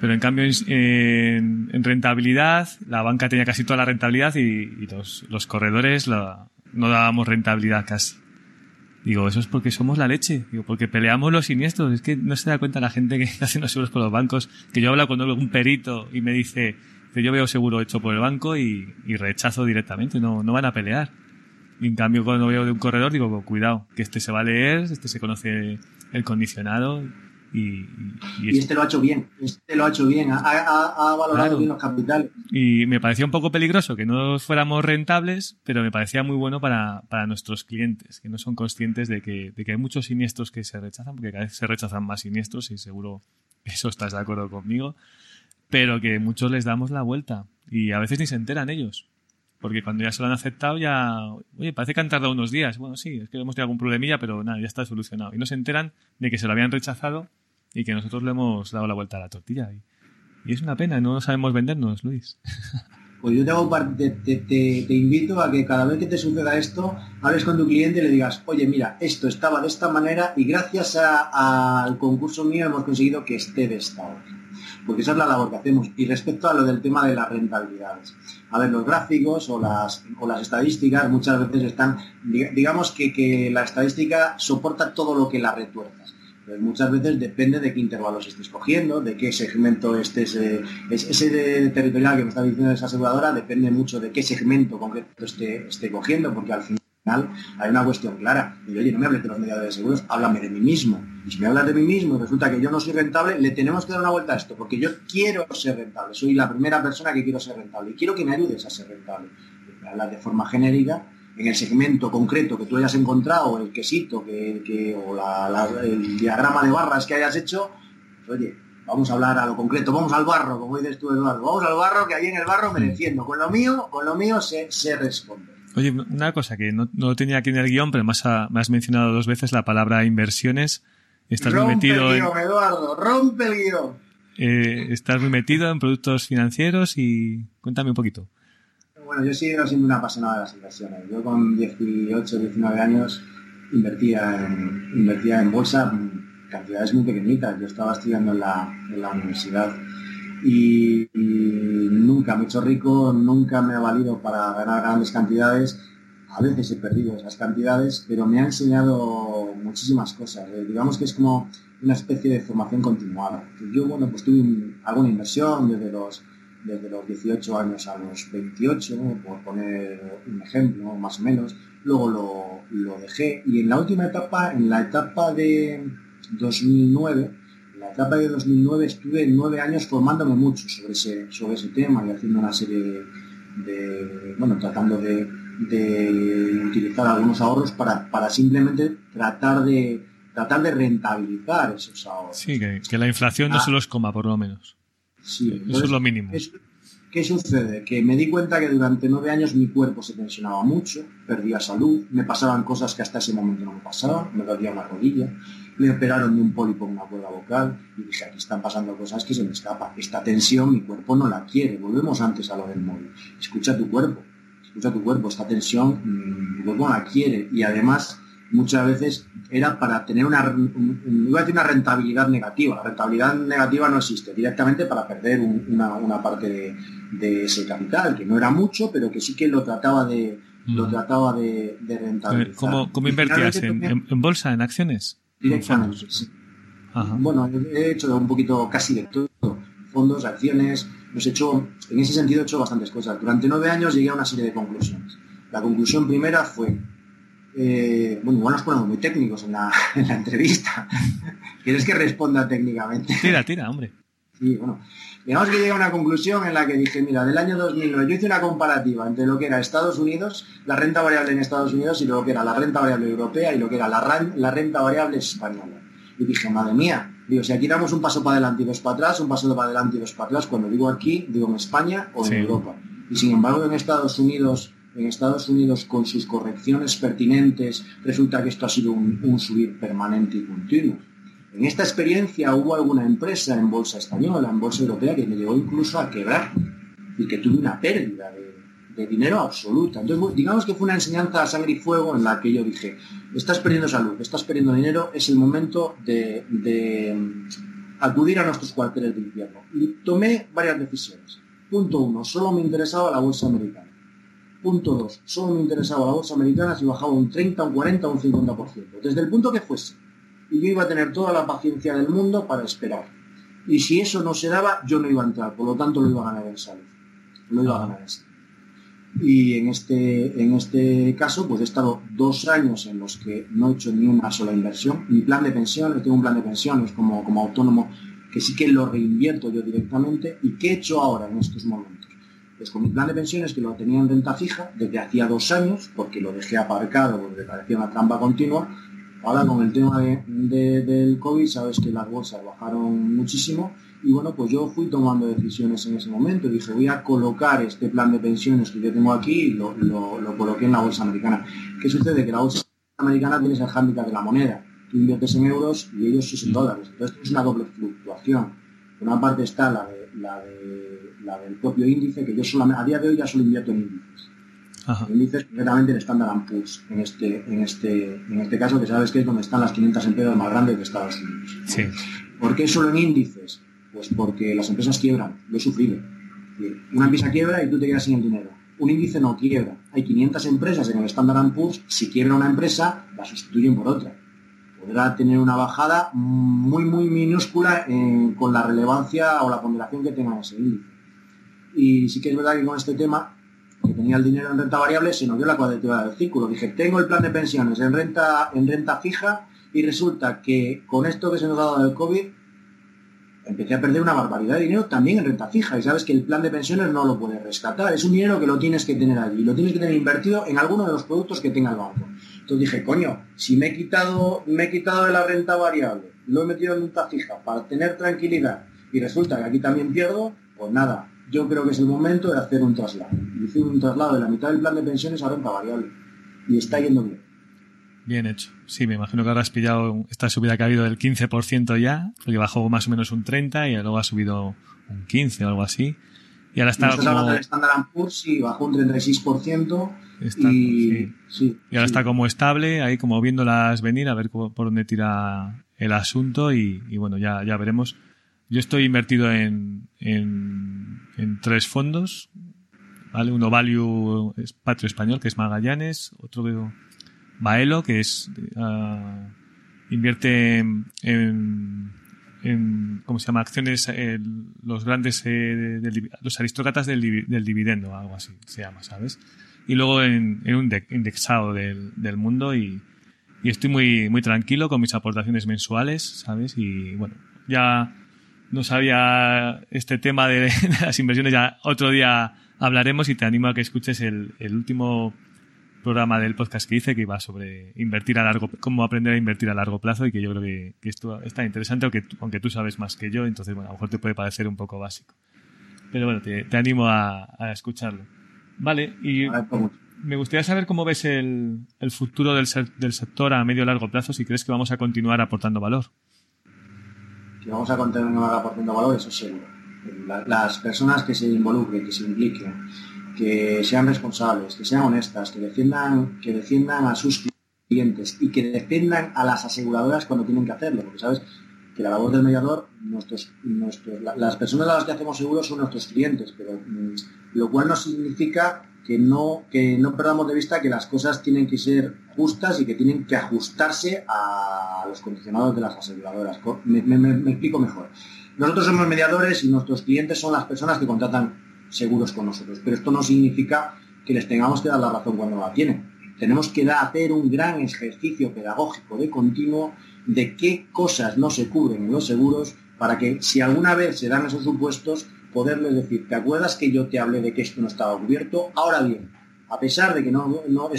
Pero en cambio en, rentabilidad, la banca tenía casi toda la rentabilidad y, los, los, corredores no dábamos rentabilidad casi. Digo, eso es porque somos la leche. Digo, porque peleamos los siniestros. Es que no se da cuenta la gente que <laughs> hace los seguros con los bancos. Que yo hablo con un perito y me dice, que yo veo seguro hecho por el banco y, rechazo directamente. No, no van a pelear. Y en cambio, cuando veo de un corredor, digo, cuidado, que este se va a leer, este se conoce el condicionado y, y, este lo ha hecho bien, este lo ha hecho bien, ha, valorado bien los capitales. Y me parecía un poco peligroso que no fuéramos rentables, pero me parecía muy bueno para, para nuestros clientes, que no son conscientes de que, de que hay muchos siniestros que se rechazan, porque cada vez se rechazan más siniestros y seguro eso estás de acuerdo conmigo, pero que muchos les damos la vuelta y a veces ni se enteran ellos. Porque cuando ya se lo han aceptado, ya. Oye, parece que han tardado unos días. Bueno, sí, es que hemos tenido algún problemilla, pero nada, ya está solucionado. Y no se enteran de que se lo habían rechazado y que nosotros le hemos dado la vuelta a la tortilla. Y, es una pena, no sabemos vendernos, Luis. <laughs> Pues yo te, te, te, invito a que cada vez que te suceda esto, hables con tu cliente y le digas, oye, mira, esto estaba de esta manera y gracias al concurso mío hemos conseguido que esté de esta otra. Porque esa es la labor que hacemos. Y respecto a lo del tema de las rentabilidades. A ver, los gráficos o las, o las estadísticas muchas veces están, digamos que, que la estadística soporta todo lo que la retuerzas muchas veces depende de qué intervalos estés cogiendo, de qué segmento estés, eh, ese territorial que me está diciendo esa aseguradora depende mucho de qué segmento concreto esté, esté cogiendo, porque al final hay una cuestión clara. Y oye, no me hables de los mediadores de seguros, háblame de mí mismo. Y si me hablas de mí mismo y resulta que yo no soy rentable, le tenemos que dar una vuelta a esto, porque yo quiero ser rentable, soy la primera persona que quiero ser rentable y quiero que me ayudes a ser rentable. Hablar de forma genérica en el segmento concreto que tú hayas encontrado, el quesito que, o el diagrama de barras que hayas hecho, pues, oye, vamos a hablar a lo concreto, vamos al barro, como dices tú, Eduardo, vamos al barro, que ahí en el barro me defiendo. Con lo mío, con lo mío se, se responde. Oye, una cosa que no, no tenía aquí en el guion, pero más me has mencionado dos veces la palabra inversiones. Estás rompe muy metido el guion, Eduardo, rompe el guion. Eh, estás muy metido en productos financieros y cuéntame un poquito. Bueno, yo sigo siendo una apasionada de las inversiones. Yo con 18, 19 años invertía en, invertía en bolsa cantidades muy pequeñitas. Yo estaba estudiando en la, en la universidad y, nunca me he hecho rico, nunca me ha valido para ganar grandes cantidades. A veces he perdido esas cantidades, pero me ha enseñado muchísimas cosas. Eh, digamos que es como una especie de formación continuada. Yo, bueno, pues tuve alguna inversión desde los desde los 18 años a los 28, por poner un ejemplo, más o menos. Luego lo, dejé y en la última etapa, en la etapa de 2009, en la etapa de 2009 estuve nueve años formándome mucho sobre ese, sobre ese tema y haciendo una serie de, bueno, tratando de, utilizar algunos ahorros para, para simplemente tratar de tratar de rentabilizar esos ahorros. Sí, que, la inflación no ah. se los coma por lo menos. Sí, eso es lo mínimo. ¿Qué sucede? Que me di cuenta que durante nueve años mi cuerpo se tensionaba mucho, perdía salud, me pasaban cosas que hasta ese momento no me pasaban, me dolía una rodilla, me operaron de un pólipo en una cuerda vocal y dije, aquí están pasando cosas que se me escapan. Esta tensión mi cuerpo no la quiere. Volvemos antes a lo del móvil. Escucha tu cuerpo, escucha tu cuerpo, esta tensión mm, mi cuerpo no la quiere y además muchas veces era para tener una, una rentabilidad negativa. La rentabilidad negativa no existe, directamente para perder una, parte de, ese capital, que no era mucho, pero que sí que lo trataba de, lo mm. trataba de, rentabilizar. ¿Cómo, cómo invertías? ¿En, bolsa, en acciones? Directamente, sí. Bueno, he hecho un poquito casi de todo. Fondos, acciones, he hecho, en ese sentido he hecho bastantes cosas. Durante nueve años llegué a una serie de conclusiones. La conclusión primera fue eh, bueno, igual nos ponemos muy técnicos <laughs> en la, entrevista. ¿Quieres que responda técnicamente? Tira, tira, hombre. Sí, bueno. Digamos que llegué a una conclusión en la que dije, mira, del año 2009 yo hice una comparativa entre lo que era Estados Unidos, la renta variable en Estados Unidos y lo que era la renta variable europea y lo que era la, la renta variable española. Y dije, madre mía, digo, si aquí damos un paso para adelante y dos para atrás, un paso para adelante y dos para atrás, cuando digo aquí, digo en España o en Europa. Y sin embargo en Estados Unidos en Estados Unidos con sus correcciones pertinentes, resulta que esto ha sido un, subir permanente y continuo. En esta experiencia hubo alguna empresa en bolsa española, en bolsa europea, que me llegó incluso a quebrar y que tuve una pérdida de, dinero absoluta. Entonces, digamos que fue una enseñanza a sangre y fuego en la que yo dije, estás perdiendo salud, estás perdiendo dinero, es el momento de, de acudir a nuestros cuarteles de invierno. Y tomé varias decisiones. Punto uno, solo me interesaba la bolsa americana. Punto 2. Solo me interesaba la bolsa americana si bajaba un 30, un 40 o un 50%. Desde el punto que fuese. Y yo iba a tener toda la paciencia del mundo para esperar. Y si eso no se daba, yo no iba a entrar. Por lo tanto, lo iba a ganar en salud. Lo iba a ganar en salud. Y en este, en este caso, pues he estado dos años en los que no he hecho ni una sola inversión. Mi plan de pensiones, tengo un plan de pensiones como, como autónomo que sí que lo reinvierto yo directamente. ¿Y qué he hecho ahora en estos momentos? Pues con mi plan de pensiones, que lo tenía en renta fija desde hacía dos años, porque lo dejé aparcado porque parecía una trampa continua, ahora con el tema del COVID, sabes que las bolsas bajaron muchísimo y bueno, pues yo fui tomando decisiones en ese momento. Dije, voy a colocar este plan de pensiones que yo tengo aquí y lo, coloqué en la bolsa americana. ¿Qué sucede? Que la bolsa americana tiene el hándicap de la moneda. Tú inviertes en euros y ellos es en dólares. Entonces es una doble fluctuación. Por una parte está la de, la de la del propio índice, que yo solamente, a día de hoy ya solo invierto en índices. Índices, concretamente el Standard Poor's, en este, en, este, en este caso, que sabes que es donde están las 500 empresas más grandes de Estados Unidos. Sí. ¿Por qué solo en índices? Pues porque las empresas quiebran, lo he sufrido. Una empresa quiebra y tú te quedas sin el dinero. Un índice no quiebra. Hay 500 empresas en el Standard Poor's, si quiebra una empresa, la sustituyen por otra podrá tener una bajada muy, muy minúscula eh, con la relevancia o la ponderación que tenga ese índice. Y sí que es verdad que con este tema, que tenía el dinero en renta variable, se nos dio la cuadratura del círculo. Dije, tengo el plan de pensiones en renta, en renta fija y resulta que con esto que se nos ha dado del COVID, empecé a perder una barbaridad de dinero también en renta fija. Y sabes que el plan de pensiones no lo puedes rescatar. Es un dinero que lo tienes que tener allí. Lo tienes que tener invertido en alguno de los productos que tenga el banco. Entonces dije, coño, si me he quitado, me he quitado de la renta variable, lo he metido en renta fija para tener tranquilidad y resulta que aquí también pierdo, pues nada, yo creo que es el momento de hacer un traslado. Hice un traslado de la mitad del plan de pensiones a renta variable. Y está yendo bien. Bien hecho. Sí, me imagino que ahora has pillado esta subida que ha habido del 15% ya, porque bajó más o menos un 30% y luego ha subido un 15% o algo así. Y ahora está como... hablando del Standard Poor's, sí, bajó un 36%. y, sí. y ahora está como estable, ahí como viéndolas venir, a ver por dónde tira el asunto y, y bueno, ya, ya veremos. Yo estoy invertido en, en, tres fondos, ¿vale? Uno Value es Patrio Español, que es Magallanes, otro Baelo, que es uh, invierte en, en, ¿cómo se llama? Acciones, eh, los grandes, eh, los aristócratas del, del, dividendo, algo así se llama, ¿sabes? Y luego en, en un indexado del, del mundo y, y estoy muy, muy tranquilo con mis aportaciones mensuales, ¿sabes? Y bueno, ya no sabía este tema <laughs> de, las inversiones, ya otro día hablaremos y te animo a que escuches el, último programa del podcast que hice que iba sobre invertir a largo cómo aprender a invertir a largo plazo y que yo creo que, esto está interesante aunque, aunque tú sabes más que yo entonces bueno a lo mejor te puede parecer un poco básico. Pero bueno te, animo a, escucharlo. Vale y me gustaría saber cómo ves el, el futuro del, del sector a medio y largo plazo si crees que vamos a continuar aportando valor que vamos a continuar aportando valor, eso seguro. las personas que se involucren, que se impliquen, que sean responsables, que sean honestas, que defiendan, que defiendan a sus clientes y que defiendan a las aseguradoras cuando tienen que hacerlo, porque sabes que la labor del mediador, nuestros, nuestros, las personas a las que hacemos seguros son nuestros clientes, pero mm, lo cual no significa que no, que no perdamos de vista que las cosas tienen que ser justas y que tienen que ajustarse a los condicionados de las aseguradoras. Me, explico mejor. Nosotros somos mediadores y nuestros clientes son las personas que contratan seguros con nosotros, pero esto no significa que les tengamos que dar la razón cuando la tienen. Tenemos que hacer un gran ejercicio pedagógico de continuo de qué cosas no se cubren en los seguros para que si alguna vez se dan esos supuestos, poderles decir, ¿te acuerdas que yo te hablé de que esto no estaba cubierto? Ahora bien, a pesar de que no, no,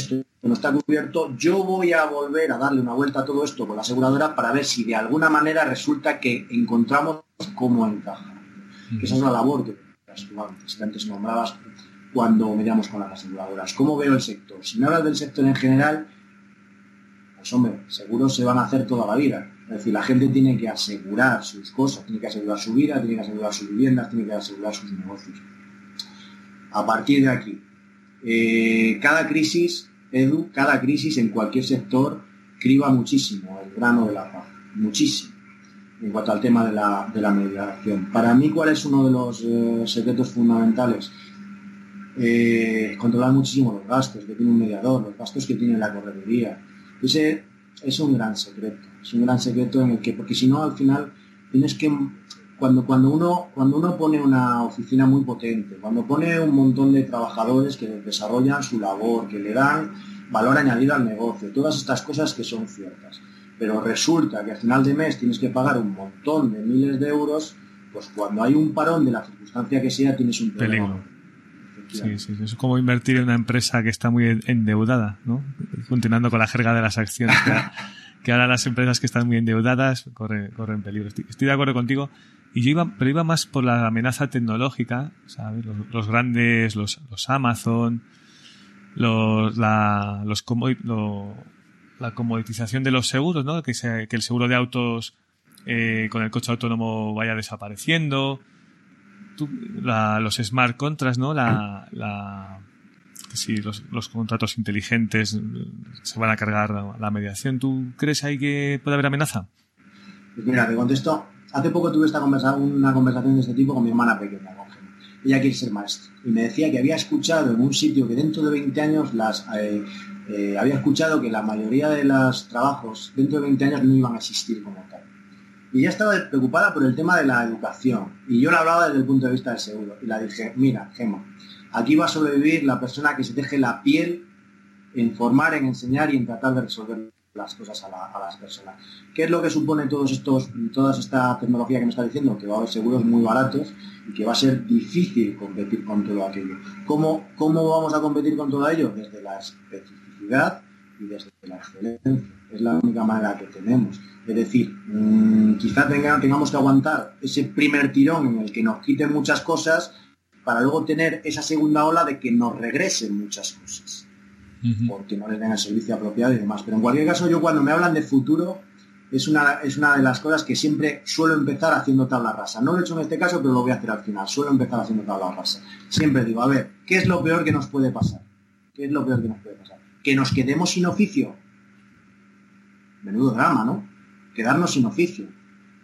esto no está cubierto, yo voy a volver a darle una vuelta a todo esto con la aseguradora para ver si de alguna manera resulta que encontramos cómo encaja. esa es la labor que antes nombrabas cuando mediamos con las aseguradoras. ¿Cómo veo el sector? Si me hablas del sector en general, pues hombre, seguros se van a hacer toda la vida. Es decir, la gente tiene que asegurar sus cosas, tiene que asegurar su vida, tiene que asegurar sus viviendas, tiene que asegurar sus negocios. A partir de aquí, eh, cada crisis, Edu, cada crisis en cualquier sector criba muchísimo el grano de la paz, muchísimo, en cuanto al tema de la, de mediación. Para mí, ¿cuál es uno de los eh, secretos fundamentales? Eh, controlar muchísimo los gastos que tiene un mediador, los gastos que tiene la correduría. Ese es un gran secreto, es un gran secreto en el que, porque si no, al final tienes que cuando, cuando, uno, cuando uno pone una oficina muy potente, cuando pone un montón de trabajadores que desarrollan su labor, que le dan valor añadido al negocio, todas estas cosas que son ciertas, pero resulta que al final de mes tienes que pagar un montón de miles de euros, pues cuando hay un parón de la circunstancia que sea tienes un problema. Sí, sí, es como invertir en una empresa que está muy endeudada, ¿no? Continuando con la jerga de las acciones. Que, ahora las empresas que están muy endeudadas corren, corren peligro. Estoy, de acuerdo contigo. Y yo iba, pero iba más por la amenaza tecnológica, ¿sabes? Los, grandes, los, los Amazon, los, la, los la comoditización de los seguros, ¿no? Que, que el seguro de autos eh, con el coche autónomo vaya desapareciendo los smart contracts, ¿no? La, la si los, los, contratos inteligentes se van a cargar la mediación. ¿Tú crees ahí que puede haber amenaza? Pues mira, te contesto. Hace poco tuve esta conversación, una conversación de este tipo con mi hermana pequeña, con Ella quiere ser maestra. Y me decía que había escuchado en un sitio que dentro de 20 años las eh, eh, había escuchado que la mayoría de los trabajos dentro de 20 años no iban a existir como tal y ella estaba preocupada por el tema de la educación. Y yo le hablaba desde el punto de vista del seguro. Y le dije, mira, Gemma, aquí va a sobrevivir la persona que se deje la piel en formar, en enseñar y en tratar de resolver las cosas a, las personas. ¿Qué es lo que supone todos estos, toda esta tecnología que me está diciendo? Que va a haber seguros muy baratos y que va a ser difícil competir con todo aquello. ¿Cómo, cómo vamos a competir con todo ello? Desde la especificidad y desde la excelencia. Es la única manera que tenemos. Es decir, mmm, quizá tengamos que aguantar ese primer tirón en el que nos quiten muchas cosas para luego tener esa segunda ola de que nos regresen muchas cosas. Porque no les den el servicio apropiado y demás. Pero en cualquier caso, yo cuando me hablan de futuro, es una, es una de las cosas que siempre suelo empezar haciendo tabla rasa. No lo he hecho en este caso, pero lo voy a hacer al final. Suelo empezar haciendo tabla rasa. Siempre digo, a ver, ¿qué es lo peor que nos puede pasar? ¿Qué es lo peor que nos puede pasar? Que nos quedemos sin oficio. Menudo drama, ¿no? quedarnos sin oficio.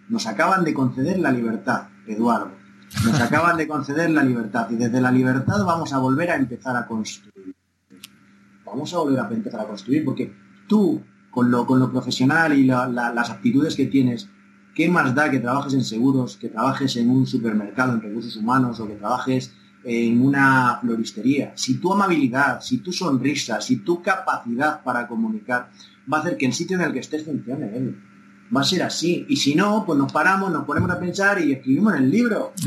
Nos acaban de conceder la libertad, Eduardo. Nos <laughs> acaban de conceder la libertad y desde la libertad vamos a volver a empezar a construir. Vamos a volver a empezar a construir porque tú, con lo, con lo profesional y las aptitudes que tienes, ¿qué más da que trabajes en seguros, que trabajes en un supermercado en recursos humanos o que trabajes en una floristería? Si tu amabilidad, si tu sonrisa, si tu capacidad para comunicar va a hacer que el sitio en el que estés funcione. ¿eh? va a ser así. Y si no, pues nos paramos, nos ponemos a pensar y escribimos en el libro. <laughs>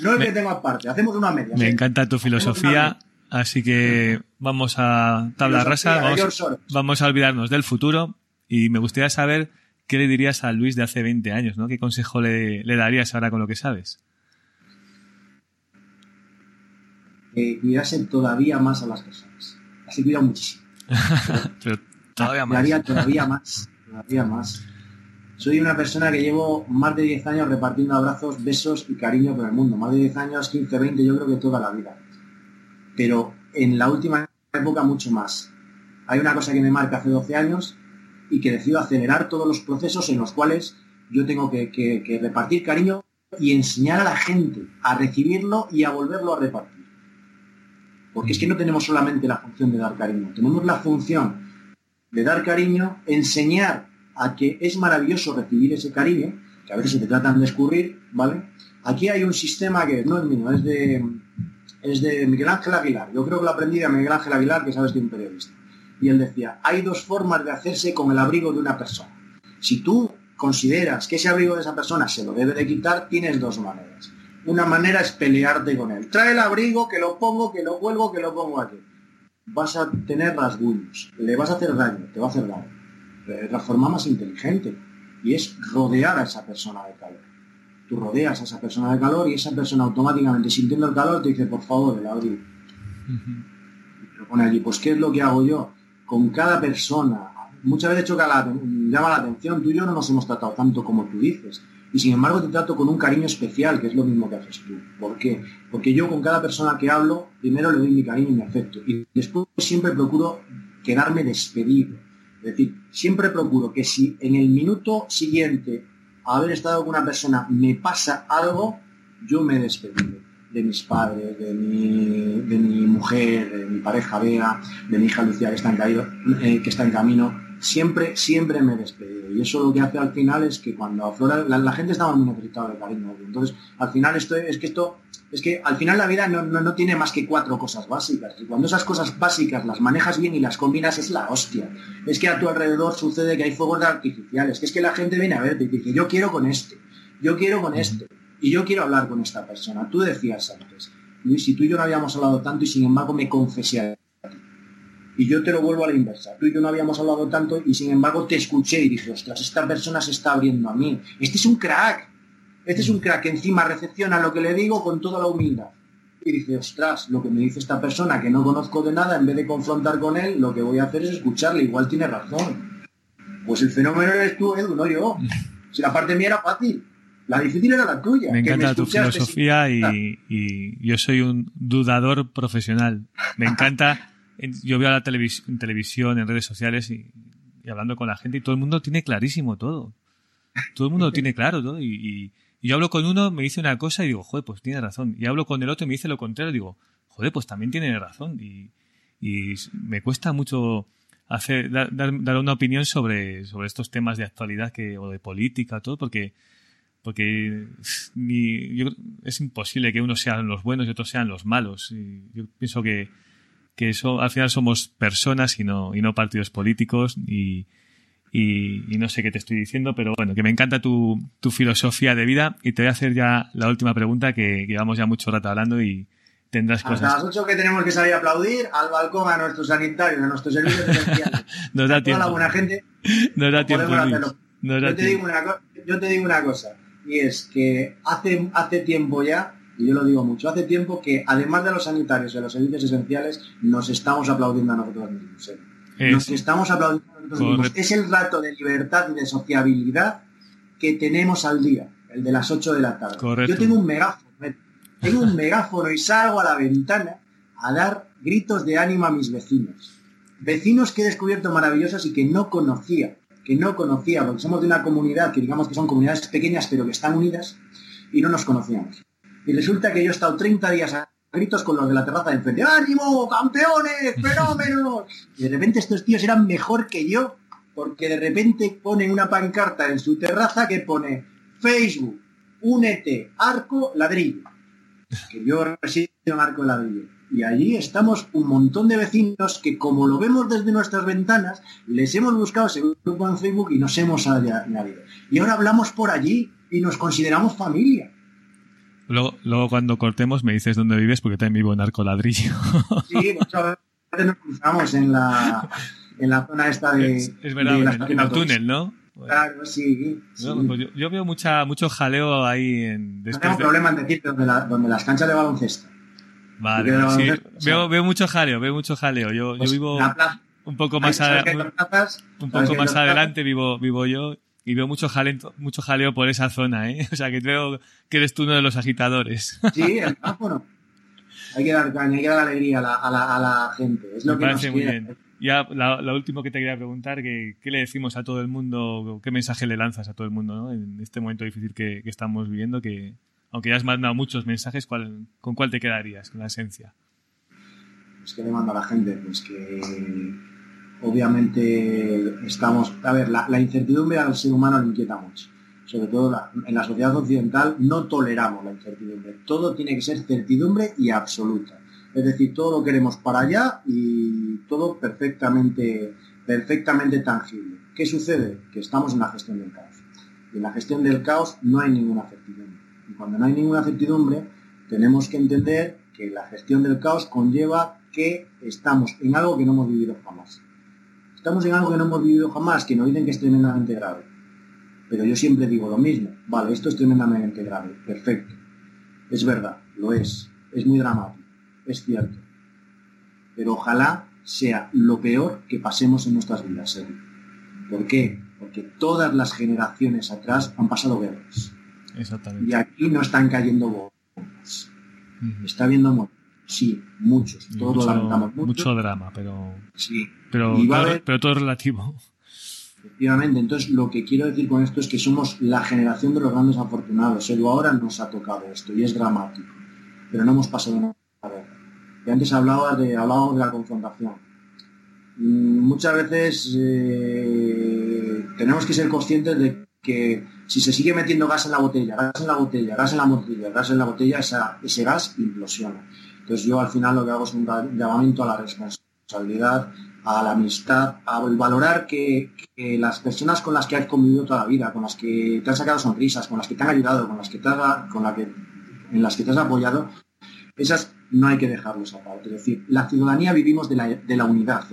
No es que tengo aparte, hacemos una media. Me encanta tu filosofía, así que vamos a tabla rasa, vamos, a olvidarnos del futuro y me gustaría saber qué le dirías a Luis de hace 20 años, ¿no? ¿Qué consejo le, darías ahora con lo que sabes? Que cuidase todavía más a las personas. Así cuida muchísimo. <laughs> Pero todavía más. todavía más todavía más. Soy una persona que llevo más de 10 años repartiendo abrazos, besos y cariño por el mundo. Más de 10 años, 15, 20, yo creo que toda la vida. Pero en la última época mucho más. Hay una cosa que me marca hace 12 años y que decido acelerar todos los procesos en los cuales yo tengo que, repartir cariño y enseñar a la gente a recibirlo y a volverlo a repartir. Porque es que no tenemos solamente la función de dar cariño, tenemos la función de dar cariño, enseñar a que es maravilloso recibir ese cariño, que a veces se te tratan de escurrir, ¿vale? Aquí hay un sistema que no es mío, es de, es de Miguel Ángel Aguilar. Yo creo que lo aprendí de Miguel Ángel Aguilar, que sabes que es un periodista. Y él decía, hay dos formas de hacerse con el abrigo de una persona. Si tú consideras que ese abrigo de esa persona se lo debe de quitar, tienes dos maneras. Una manera es pelearte con él. Trae el abrigo, que lo pongo, que lo vuelvo, que lo pongo aquí. Vas a tener rasguños, le vas a hacer daño, te va a hacer daño. Pero de otra forma más inteligente. Y es rodear a esa persona de calor. Tú rodeas a esa persona de calor y esa persona automáticamente sintiendo el calor te dice, por favor, el abrigo. Y te pone allí, pues ¿qué es lo que hago yo? Con cada persona, muchas veces choca la, llama la atención, tú y yo no nos hemos tratado tanto como tú dices. Y sin embargo te trato con un cariño especial, que es lo mismo que haces tú. ¿Por qué? Porque yo con cada persona que hablo, primero le doy mi cariño y mi afecto. Y después siempre procuro quedarme despedido. Es decir, siempre procuro que si en el minuto siguiente haber estado con una persona me pasa algo, yo me he despedido de mis padres, de mi, de mi mujer, de mi pareja Bea, de mi hija Lucía que está en, caído, eh, que está en camino, siempre, siempre me he despedido. Y eso lo que hace al final es que cuando aflora, la, gente estaba muy necesitada de cariño. Entonces, al final esto es que esto, es que al final la vida no, no, tiene más que cuatro cosas básicas. Y cuando esas cosas básicas las manejas bien y las combinas es la hostia. Es que a tu alrededor sucede que hay fuegos artificiales, que es que la gente viene a verte y dice, yo quiero con este, yo quiero con este, y yo quiero hablar con esta persona. Tú decías antes, Luis, si tú y yo no habíamos hablado tanto y sin embargo me confesé y yo te lo vuelvo a la inversa. Tú y yo no habíamos hablado tanto y sin embargo te escuché y dije, ostras, esta persona se está abriendo a mí. Este es un crack. Este es un crack que encima recepciona lo que le digo con toda la humildad. Y dice, ostras, lo que me dice esta persona que no conozco de nada, en vez de confrontar con él, lo que voy a hacer es escucharle. Igual tiene razón. Pues el fenómeno eres tú, Edu, no yo. <laughs> Si la parte mía era fácil. La difícil era la tuya. Me encanta tu filosofía y, y, yo soy un dudador profesional. Me encanta yo veo la en televisión, en redes sociales y, hablando con la gente y todo el mundo tiene clarísimo todo. Todo el mundo lo tiene <laughs> claro todo y, yo hablo con uno, me dice una cosa y digo, joder, pues tiene razón. Y hablo con el otro y me dice lo contrario y digo, joder, pues también tiene razón. Y, me cuesta mucho hacer, dar, dar, una opinión sobre, sobre estos temas de actualidad que, o de política, todo, porque porque es imposible que unos sean los buenos y otros sean los malos. Y yo pienso que, que eso, al final somos personas y no, y no partidos políticos y, y, no sé qué te estoy diciendo, pero bueno, que me encanta tu, tu, filosofía de vida y te voy a hacer ya la última pregunta que llevamos ya mucho rato hablando y tendrás cosas. Hasta las ocho que tenemos que salir a aplaudir al balcón a nuestros sanitarios, a nuestros servicios esenciales. <laughs> Nos da tiempo. Toda la buena gente. <laughs> Nos da tiempo. yo, te digo una, yo te digo una cosa y es que hace, hace tiempo ya y yo lo digo mucho, hace tiempo que además de los sanitarios y de los servicios esenciales, nos estamos aplaudiendo a nosotros mismos. ¿eh? Nos estamos aplaudiendo a nosotros mismos. Es el rato de libertad y de sociabilidad que tenemos al día, el de las 8 de la tarde. Yo tengo un megáfono, tengo un megáfono y salgo a la ventana a dar gritos de ánimo a mis vecinos. Vecinos que he descubierto maravillosos y que no conocía, que no conocía, porque somos de una comunidad que digamos que son comunidades pequeñas pero que están unidas y no nos conocíamos. Y resulta que yo he estado 30 días a gritos con los de la terraza de enfrente. ¡Ánimo, campeones, fenómenos! Y de repente estos tíos eran mejor que yo, porque de repente ponen una pancarta en su terraza que pone Facebook, únete, arco, ladrillo. Que yo resido en arco ladrillo. Y allí estamos un montón de vecinos que, como lo vemos desde nuestras ventanas, les hemos buscado ese grupo en Facebook y nos hemos añadido. Y ahora hablamos por allí y nos consideramos familia. Luego, cuando cortemos me dices dónde vives porque también vivo en Arco Ladrillo. Sí, muchas veces <laughs> nos cruzamos en la, en la zona esta de... Es, verdad, en, el túnel, ¿no? Claro, sí. Pues yo, veo mucha, mucho jaleo ahí en... No tengo problema en decir donde, donde las canchas de baloncesto. Vale, sí. veo, veo mucho jaleo, veo mucho jaleo. Yo, yo pues vivo un poco más, un poco más adelante, vivo, vivo yo y veo mucho jaleo, mucho jaleo por esa zona, ¿eh? <laughs> O sea, que creo que eres tú uno de los agitadores. <laughs> Sí, el micrófono. Hay que dar caña, hay que dar alegría a la, a la, a la gente. Es lo que parece muy bien. Ya, lo último que te quería preguntar, que, ¿qué le decimos a todo el mundo, qué mensaje le lanzas a todo el mundo ¿no? en este momento difícil que, que estamos viviendo? Que, aunque ya has mandado muchos mensajes, ¿cuál, ¿con cuál te quedarías, con la esencia? Pues que le mando a la gente, pues que obviamente estamos, a ver, la, incertidumbre al ser humano le inquieta mucho. Sobre todo en la sociedad occidental no toleramos la incertidumbre. Todo tiene que ser certidumbre y absoluta. Es decir, todo lo queremos para allá y todo perfectamente, perfectamente tangible. ¿Qué sucede? Que estamos en la gestión del caos. En la gestión del caos no hay ninguna certidumbre. Y cuando no hay ninguna certidumbre, tenemos que entender que la gestión del caos conlleva que estamos en algo que no hemos vivido jamás. Estamos en algo que no hemos vivido jamás, que nos dicen que es tremendamente grave. Pero yo siempre digo lo mismo. Vale, esto es tremendamente grave. Perfecto. Es verdad, lo es. Es muy dramático. Es cierto. Pero ojalá sea lo peor que pasemos en nuestras vidas, ¿Por qué? Porque todas las generaciones atrás han pasado guerras. Exactamente. Y aquí no están cayendo bombas. Está habiendo muertos. Sí, muchos. Todos mucho, lo lamentamos mucho. Mucho drama, pero. Sí. Pero, todo, pero todo es relativo. Efectivamente, entonces lo que quiero decir con esto es que somos la generación de los grandes afortunados. Pero ahora nos ha tocado esto y es dramático. Pero no hemos pasado nada. Y antes hablaba de, hablábamos de la confrontación. Mm, muchas veces eh, tenemos que ser conscientes de que si se sigue metiendo gas en la botella, gas en la botella, gas en la botella, gas en la botella, ese gas implosiona. Entonces yo al final lo que hago es un llamamiento a la responsabilidad, a la amistad, a valorar que, las personas con las que has convivido toda la vida, con las que te han sacado sonrisas, con las que te han ayudado, con las que te con la que, en las que te has apoyado, esas no hay que dejarlos aparte. Es decir, la ciudadanía vivimos de la, unidad,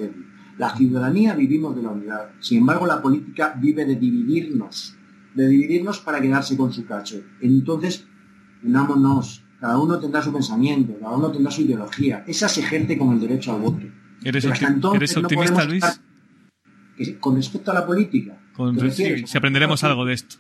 La ciudadanía vivimos de la unidad. Sin embargo, la política vive de dividirnos, de dividirnos para quedarse con su cacho. Entonces, unámonos. Cada uno tendrá su pensamiento, cada uno tendrá su ideología. Esa se ejerce con el derecho al voto. ¿Eres, optimista, Luis? con respecto a la política. si aprenderemos algo de esto.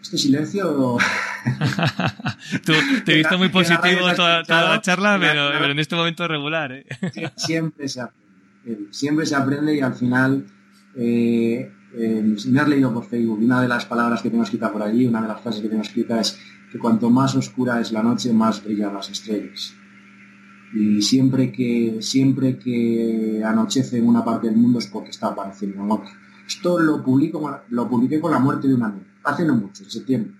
Este silencio <laughs> te he visto muy <laughs> positivo toda, la charla, pero, en este momento es regular. ¿eh? <laughs> Siempre se aprende. Siempre se aprende y al final, eh, eh, me has leído por Facebook, una de las palabras que tengo escrita por allí, una de las frases que tengo escrita es que cuanto más oscura es la noche, más brillan las estrellas. Y siempre que, siempre que anochece en una parte del mundo es porque está apareciendo en otra. Esto lo, publico, lo publiqué con la muerte de un amigo, hace no mucho, en septiembre.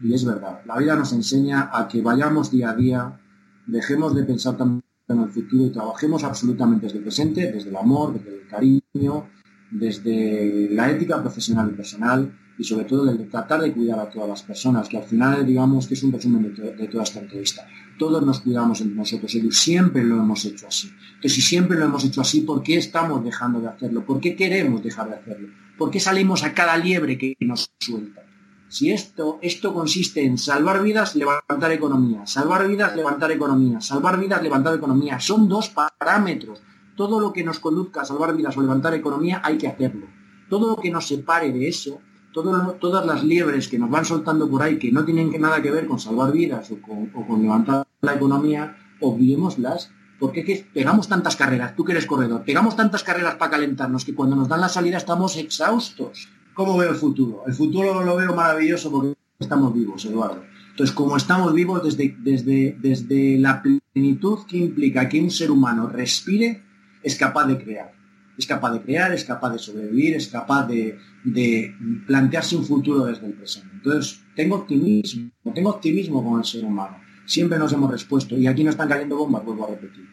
Y es verdad, la vida nos enseña a que vayamos día a día, dejemos de pensar tanto en el futuro y trabajemos absolutamente desde el presente, desde el amor, desde el cariño, desde la ética profesional y personal y sobre todo desde tratar de cuidar a todas las personas, que al final digamos que es un resumen de, toda esta entrevista. Todos nos cuidamos entre nosotros y siempre lo hemos hecho así. Que si siempre lo hemos hecho así, ¿por qué estamos dejando de hacerlo? ¿Por qué queremos dejar de hacerlo? ¿Por qué salimos a cada liebre que nos suelta? Si esto, esto consiste en salvar vidas, levantar economía, salvar vidas, levantar economía, salvar vidas, levantar economía, son dos parámetros. Todo lo que nos conduzca a salvar vidas o levantar economía hay que hacerlo. Todo lo que nos separe de eso, todas las liebres que nos van soltando por ahí que no tienen nada que ver con salvar vidas o con, levantar la economía, olvidémoslas. Porque que pegamos tantas carreras, tú que eres corredor, pegamos tantas carreras para calentarnos que cuando nos dan la salida estamos exhaustos. ¿Cómo veo el futuro? El futuro lo veo maravilloso porque estamos vivos, Eduardo. Entonces, como estamos vivos desde, desde, desde la plenitud que implica que un ser humano respire, es capaz de crear. Es capaz de crear, es capaz de sobrevivir, es capaz de, de plantearse un futuro desde el presente. Entonces, tengo optimismo, tengo optimismo con el ser humano. Siempre nos hemos respuesto, y aquí no están cayendo bombas, vuelvo a repetir.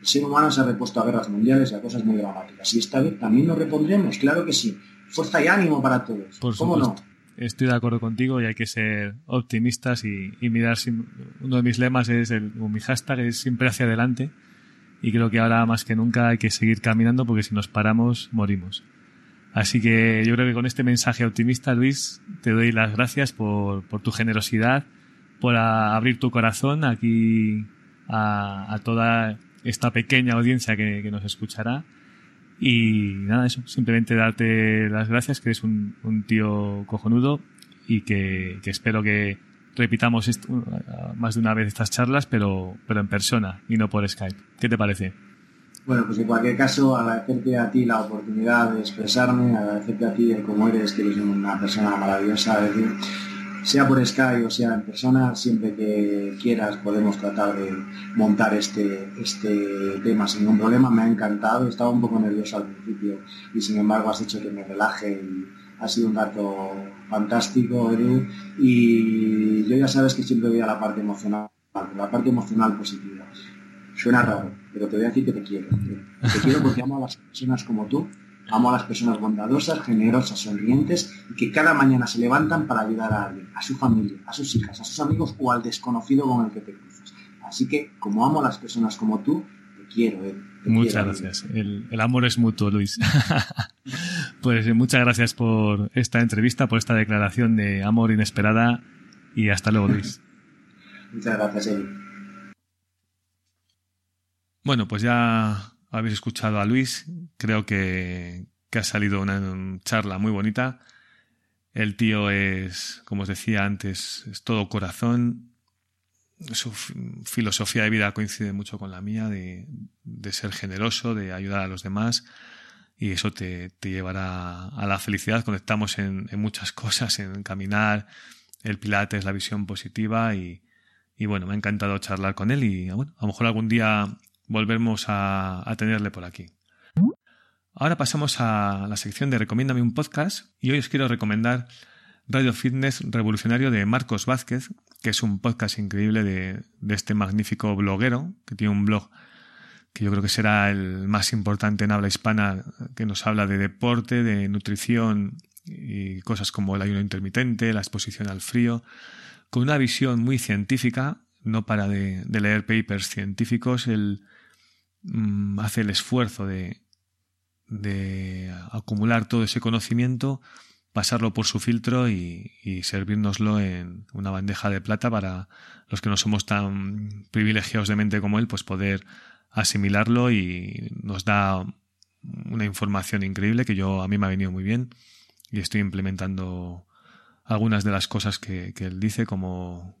El ser humano se ha repuesto a guerras mundiales y a cosas muy dramáticas. Y esta vez también nos repondremos, claro que sí fuerza y ánimo para todos. Por ¿Cómo no? Estoy de acuerdo contigo y hay que ser optimistas y, mirar. Uno de mis lemas es el, mi hashtag es siempre hacia adelante y creo que ahora más que nunca hay que seguir caminando porque si nos paramos morimos. Así que yo creo que con este mensaje optimista, Luis, te doy las gracias por, tu generosidad, por abrir tu corazón aquí a, toda esta pequeña audiencia que nos escuchará y nada, eso, simplemente darte las gracias, que eres un, tío cojonudo y que, espero que repitamos esto, más de una vez estas charlas, pero, pero en persona y no por Skype. ¿Qué te parece? Bueno, pues en cualquier caso, agradecerte a ti la oportunidad de expresarme, agradecerte a ti como eres, que eres una persona maravillosa. decir, sea por Skype o sea en persona, siempre que quieras podemos tratar de montar este, este tema sin ningún problema. Me ha encantado, estaba un poco nervioso al principio y sin embargo has hecho que me relaje y ha sido un rato fantástico, Edu. Y yo ya sabes que siempre voy a la parte emocional, la parte emocional positiva. Suena raro, pero te voy a decir que te quiero. Te quiero porque amo a las personas como tú Amo a las personas bondadosas, generosas, sonrientes y que cada mañana se levantan para ayudar a alguien, a su familia, a sus hijas, a sus amigos o al desconocido con el que te cruzas. Así que, como amo a las personas como tú, te quiero. Eh, muchas gracias. El, el, amor es mutuo, Luis. <laughs> pues eh, muchas gracias por esta entrevista, por esta declaración de amor inesperada y hasta luego, Luis. <laughs> muchas gracias, Eli. Bueno, pues ya habéis escuchado a Luis. Creo que, que ha salido una charla muy bonita. El tío es, como os decía antes, es todo corazón. Su filosofía de vida coincide mucho con la mía, de, de ser generoso, de ayudar a los demás. Y eso te, te llevará a la felicidad. Conectamos en, en, muchas cosas, en caminar, el pilates, la visión positiva. Y, y bueno, me ha encantado charlar con él. Y bueno, a lo mejor algún día volvemos a, a tenerle por aquí. Ahora pasamos a la sección de Recomiéndame un podcast y hoy os quiero recomendar Radio Fitness Revolucionario de Marcos Vázquez, que es un podcast increíble de, de, este magnífico bloguero, que tiene un blog que yo creo que será el más importante en habla hispana, que nos habla de deporte, de nutrición y cosas como el ayuno intermitente, la exposición al frío, con una visión muy científica, no para de, leer papers científicos, él mmm, hace el esfuerzo de, de acumular todo ese conocimiento, pasarlo por su filtro y, y servirnoslo en una bandeja de plata para los que no somos tan privilegiados de mente como él, pues poder asimilarlo y nos da una información increíble que yo a mí me ha venido muy bien y estoy implementando algunas de las cosas que, él dice como,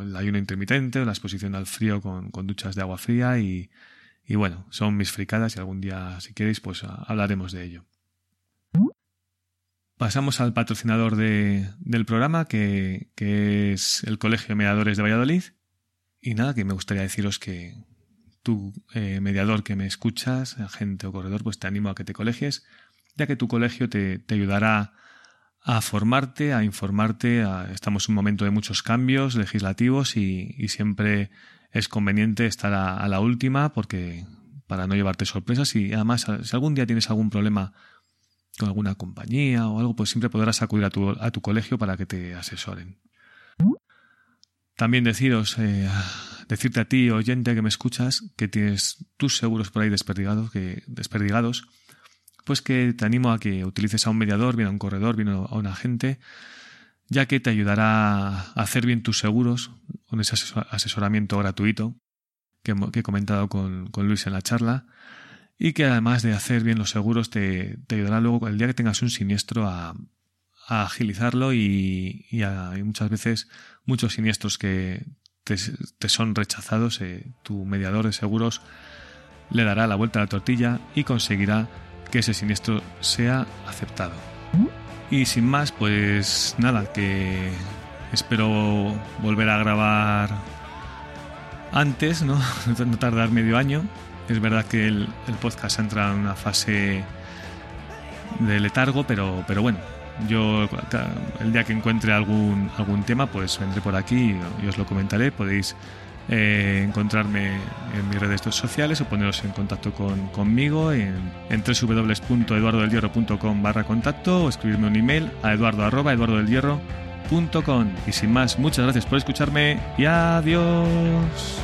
el ayuno intermitente, la exposición al frío con, con duchas de agua fría y, y bueno, son mis fricadas y algún día, si queréis, pues hablaremos de ello. Pasamos al patrocinador de, del programa, que, es el Colegio de Mediadores de Valladolid. Y nada, que me gustaría deciros que tú, eh, mediador que me escuchas, agente o corredor, pues te animo a que te colegies, ya que tu colegio te, te ayudará a formarte, a informarte. Estamos en un momento de muchos cambios legislativos y, y siempre es conveniente estar a, a, la última porque para no llevarte sorpresas y además si algún día tienes algún problema con alguna compañía o algo, pues siempre podrás acudir a tu, a tu colegio para que te asesoren. También deciros, eh, decirte a ti, oyente que me escuchas, que tienes tus seguros por ahí desperdigados, que, desperdigados, pues que te animo a que utilices a un mediador, bien a un corredor, bien a un agente, ya que te ayudará a hacer bien tus seguros con ese asesoramiento gratuito que, he comentado con, con, Luis en la charla y que además de hacer bien los seguros te, te ayudará luego el día que tengas un siniestro a, a agilizarlo y, y, a, muchas veces muchos siniestros que te, te son rechazados, eh, tu mediador de seguros le dará la vuelta a la tortilla y conseguirá que ese siniestro sea aceptado. Y sin más, pues nada, que espero volver a grabar antes, ¿no? <laughs> No tardar medio año. Es verdad que el, podcast entra en una fase de letargo, pero, pero bueno, yo el día que encuentre algún, algún tema, pues vendré por aquí y os lo comentaré. Podéis eh, encontrarme en mis redes sociales o poneros en contacto con, conmigo en, en www.eduardodelhierro.com barra contacto o escribirme un email a eduardo arroba eduardodelhierro.com y sin más, muchas gracias por escucharme y adiós.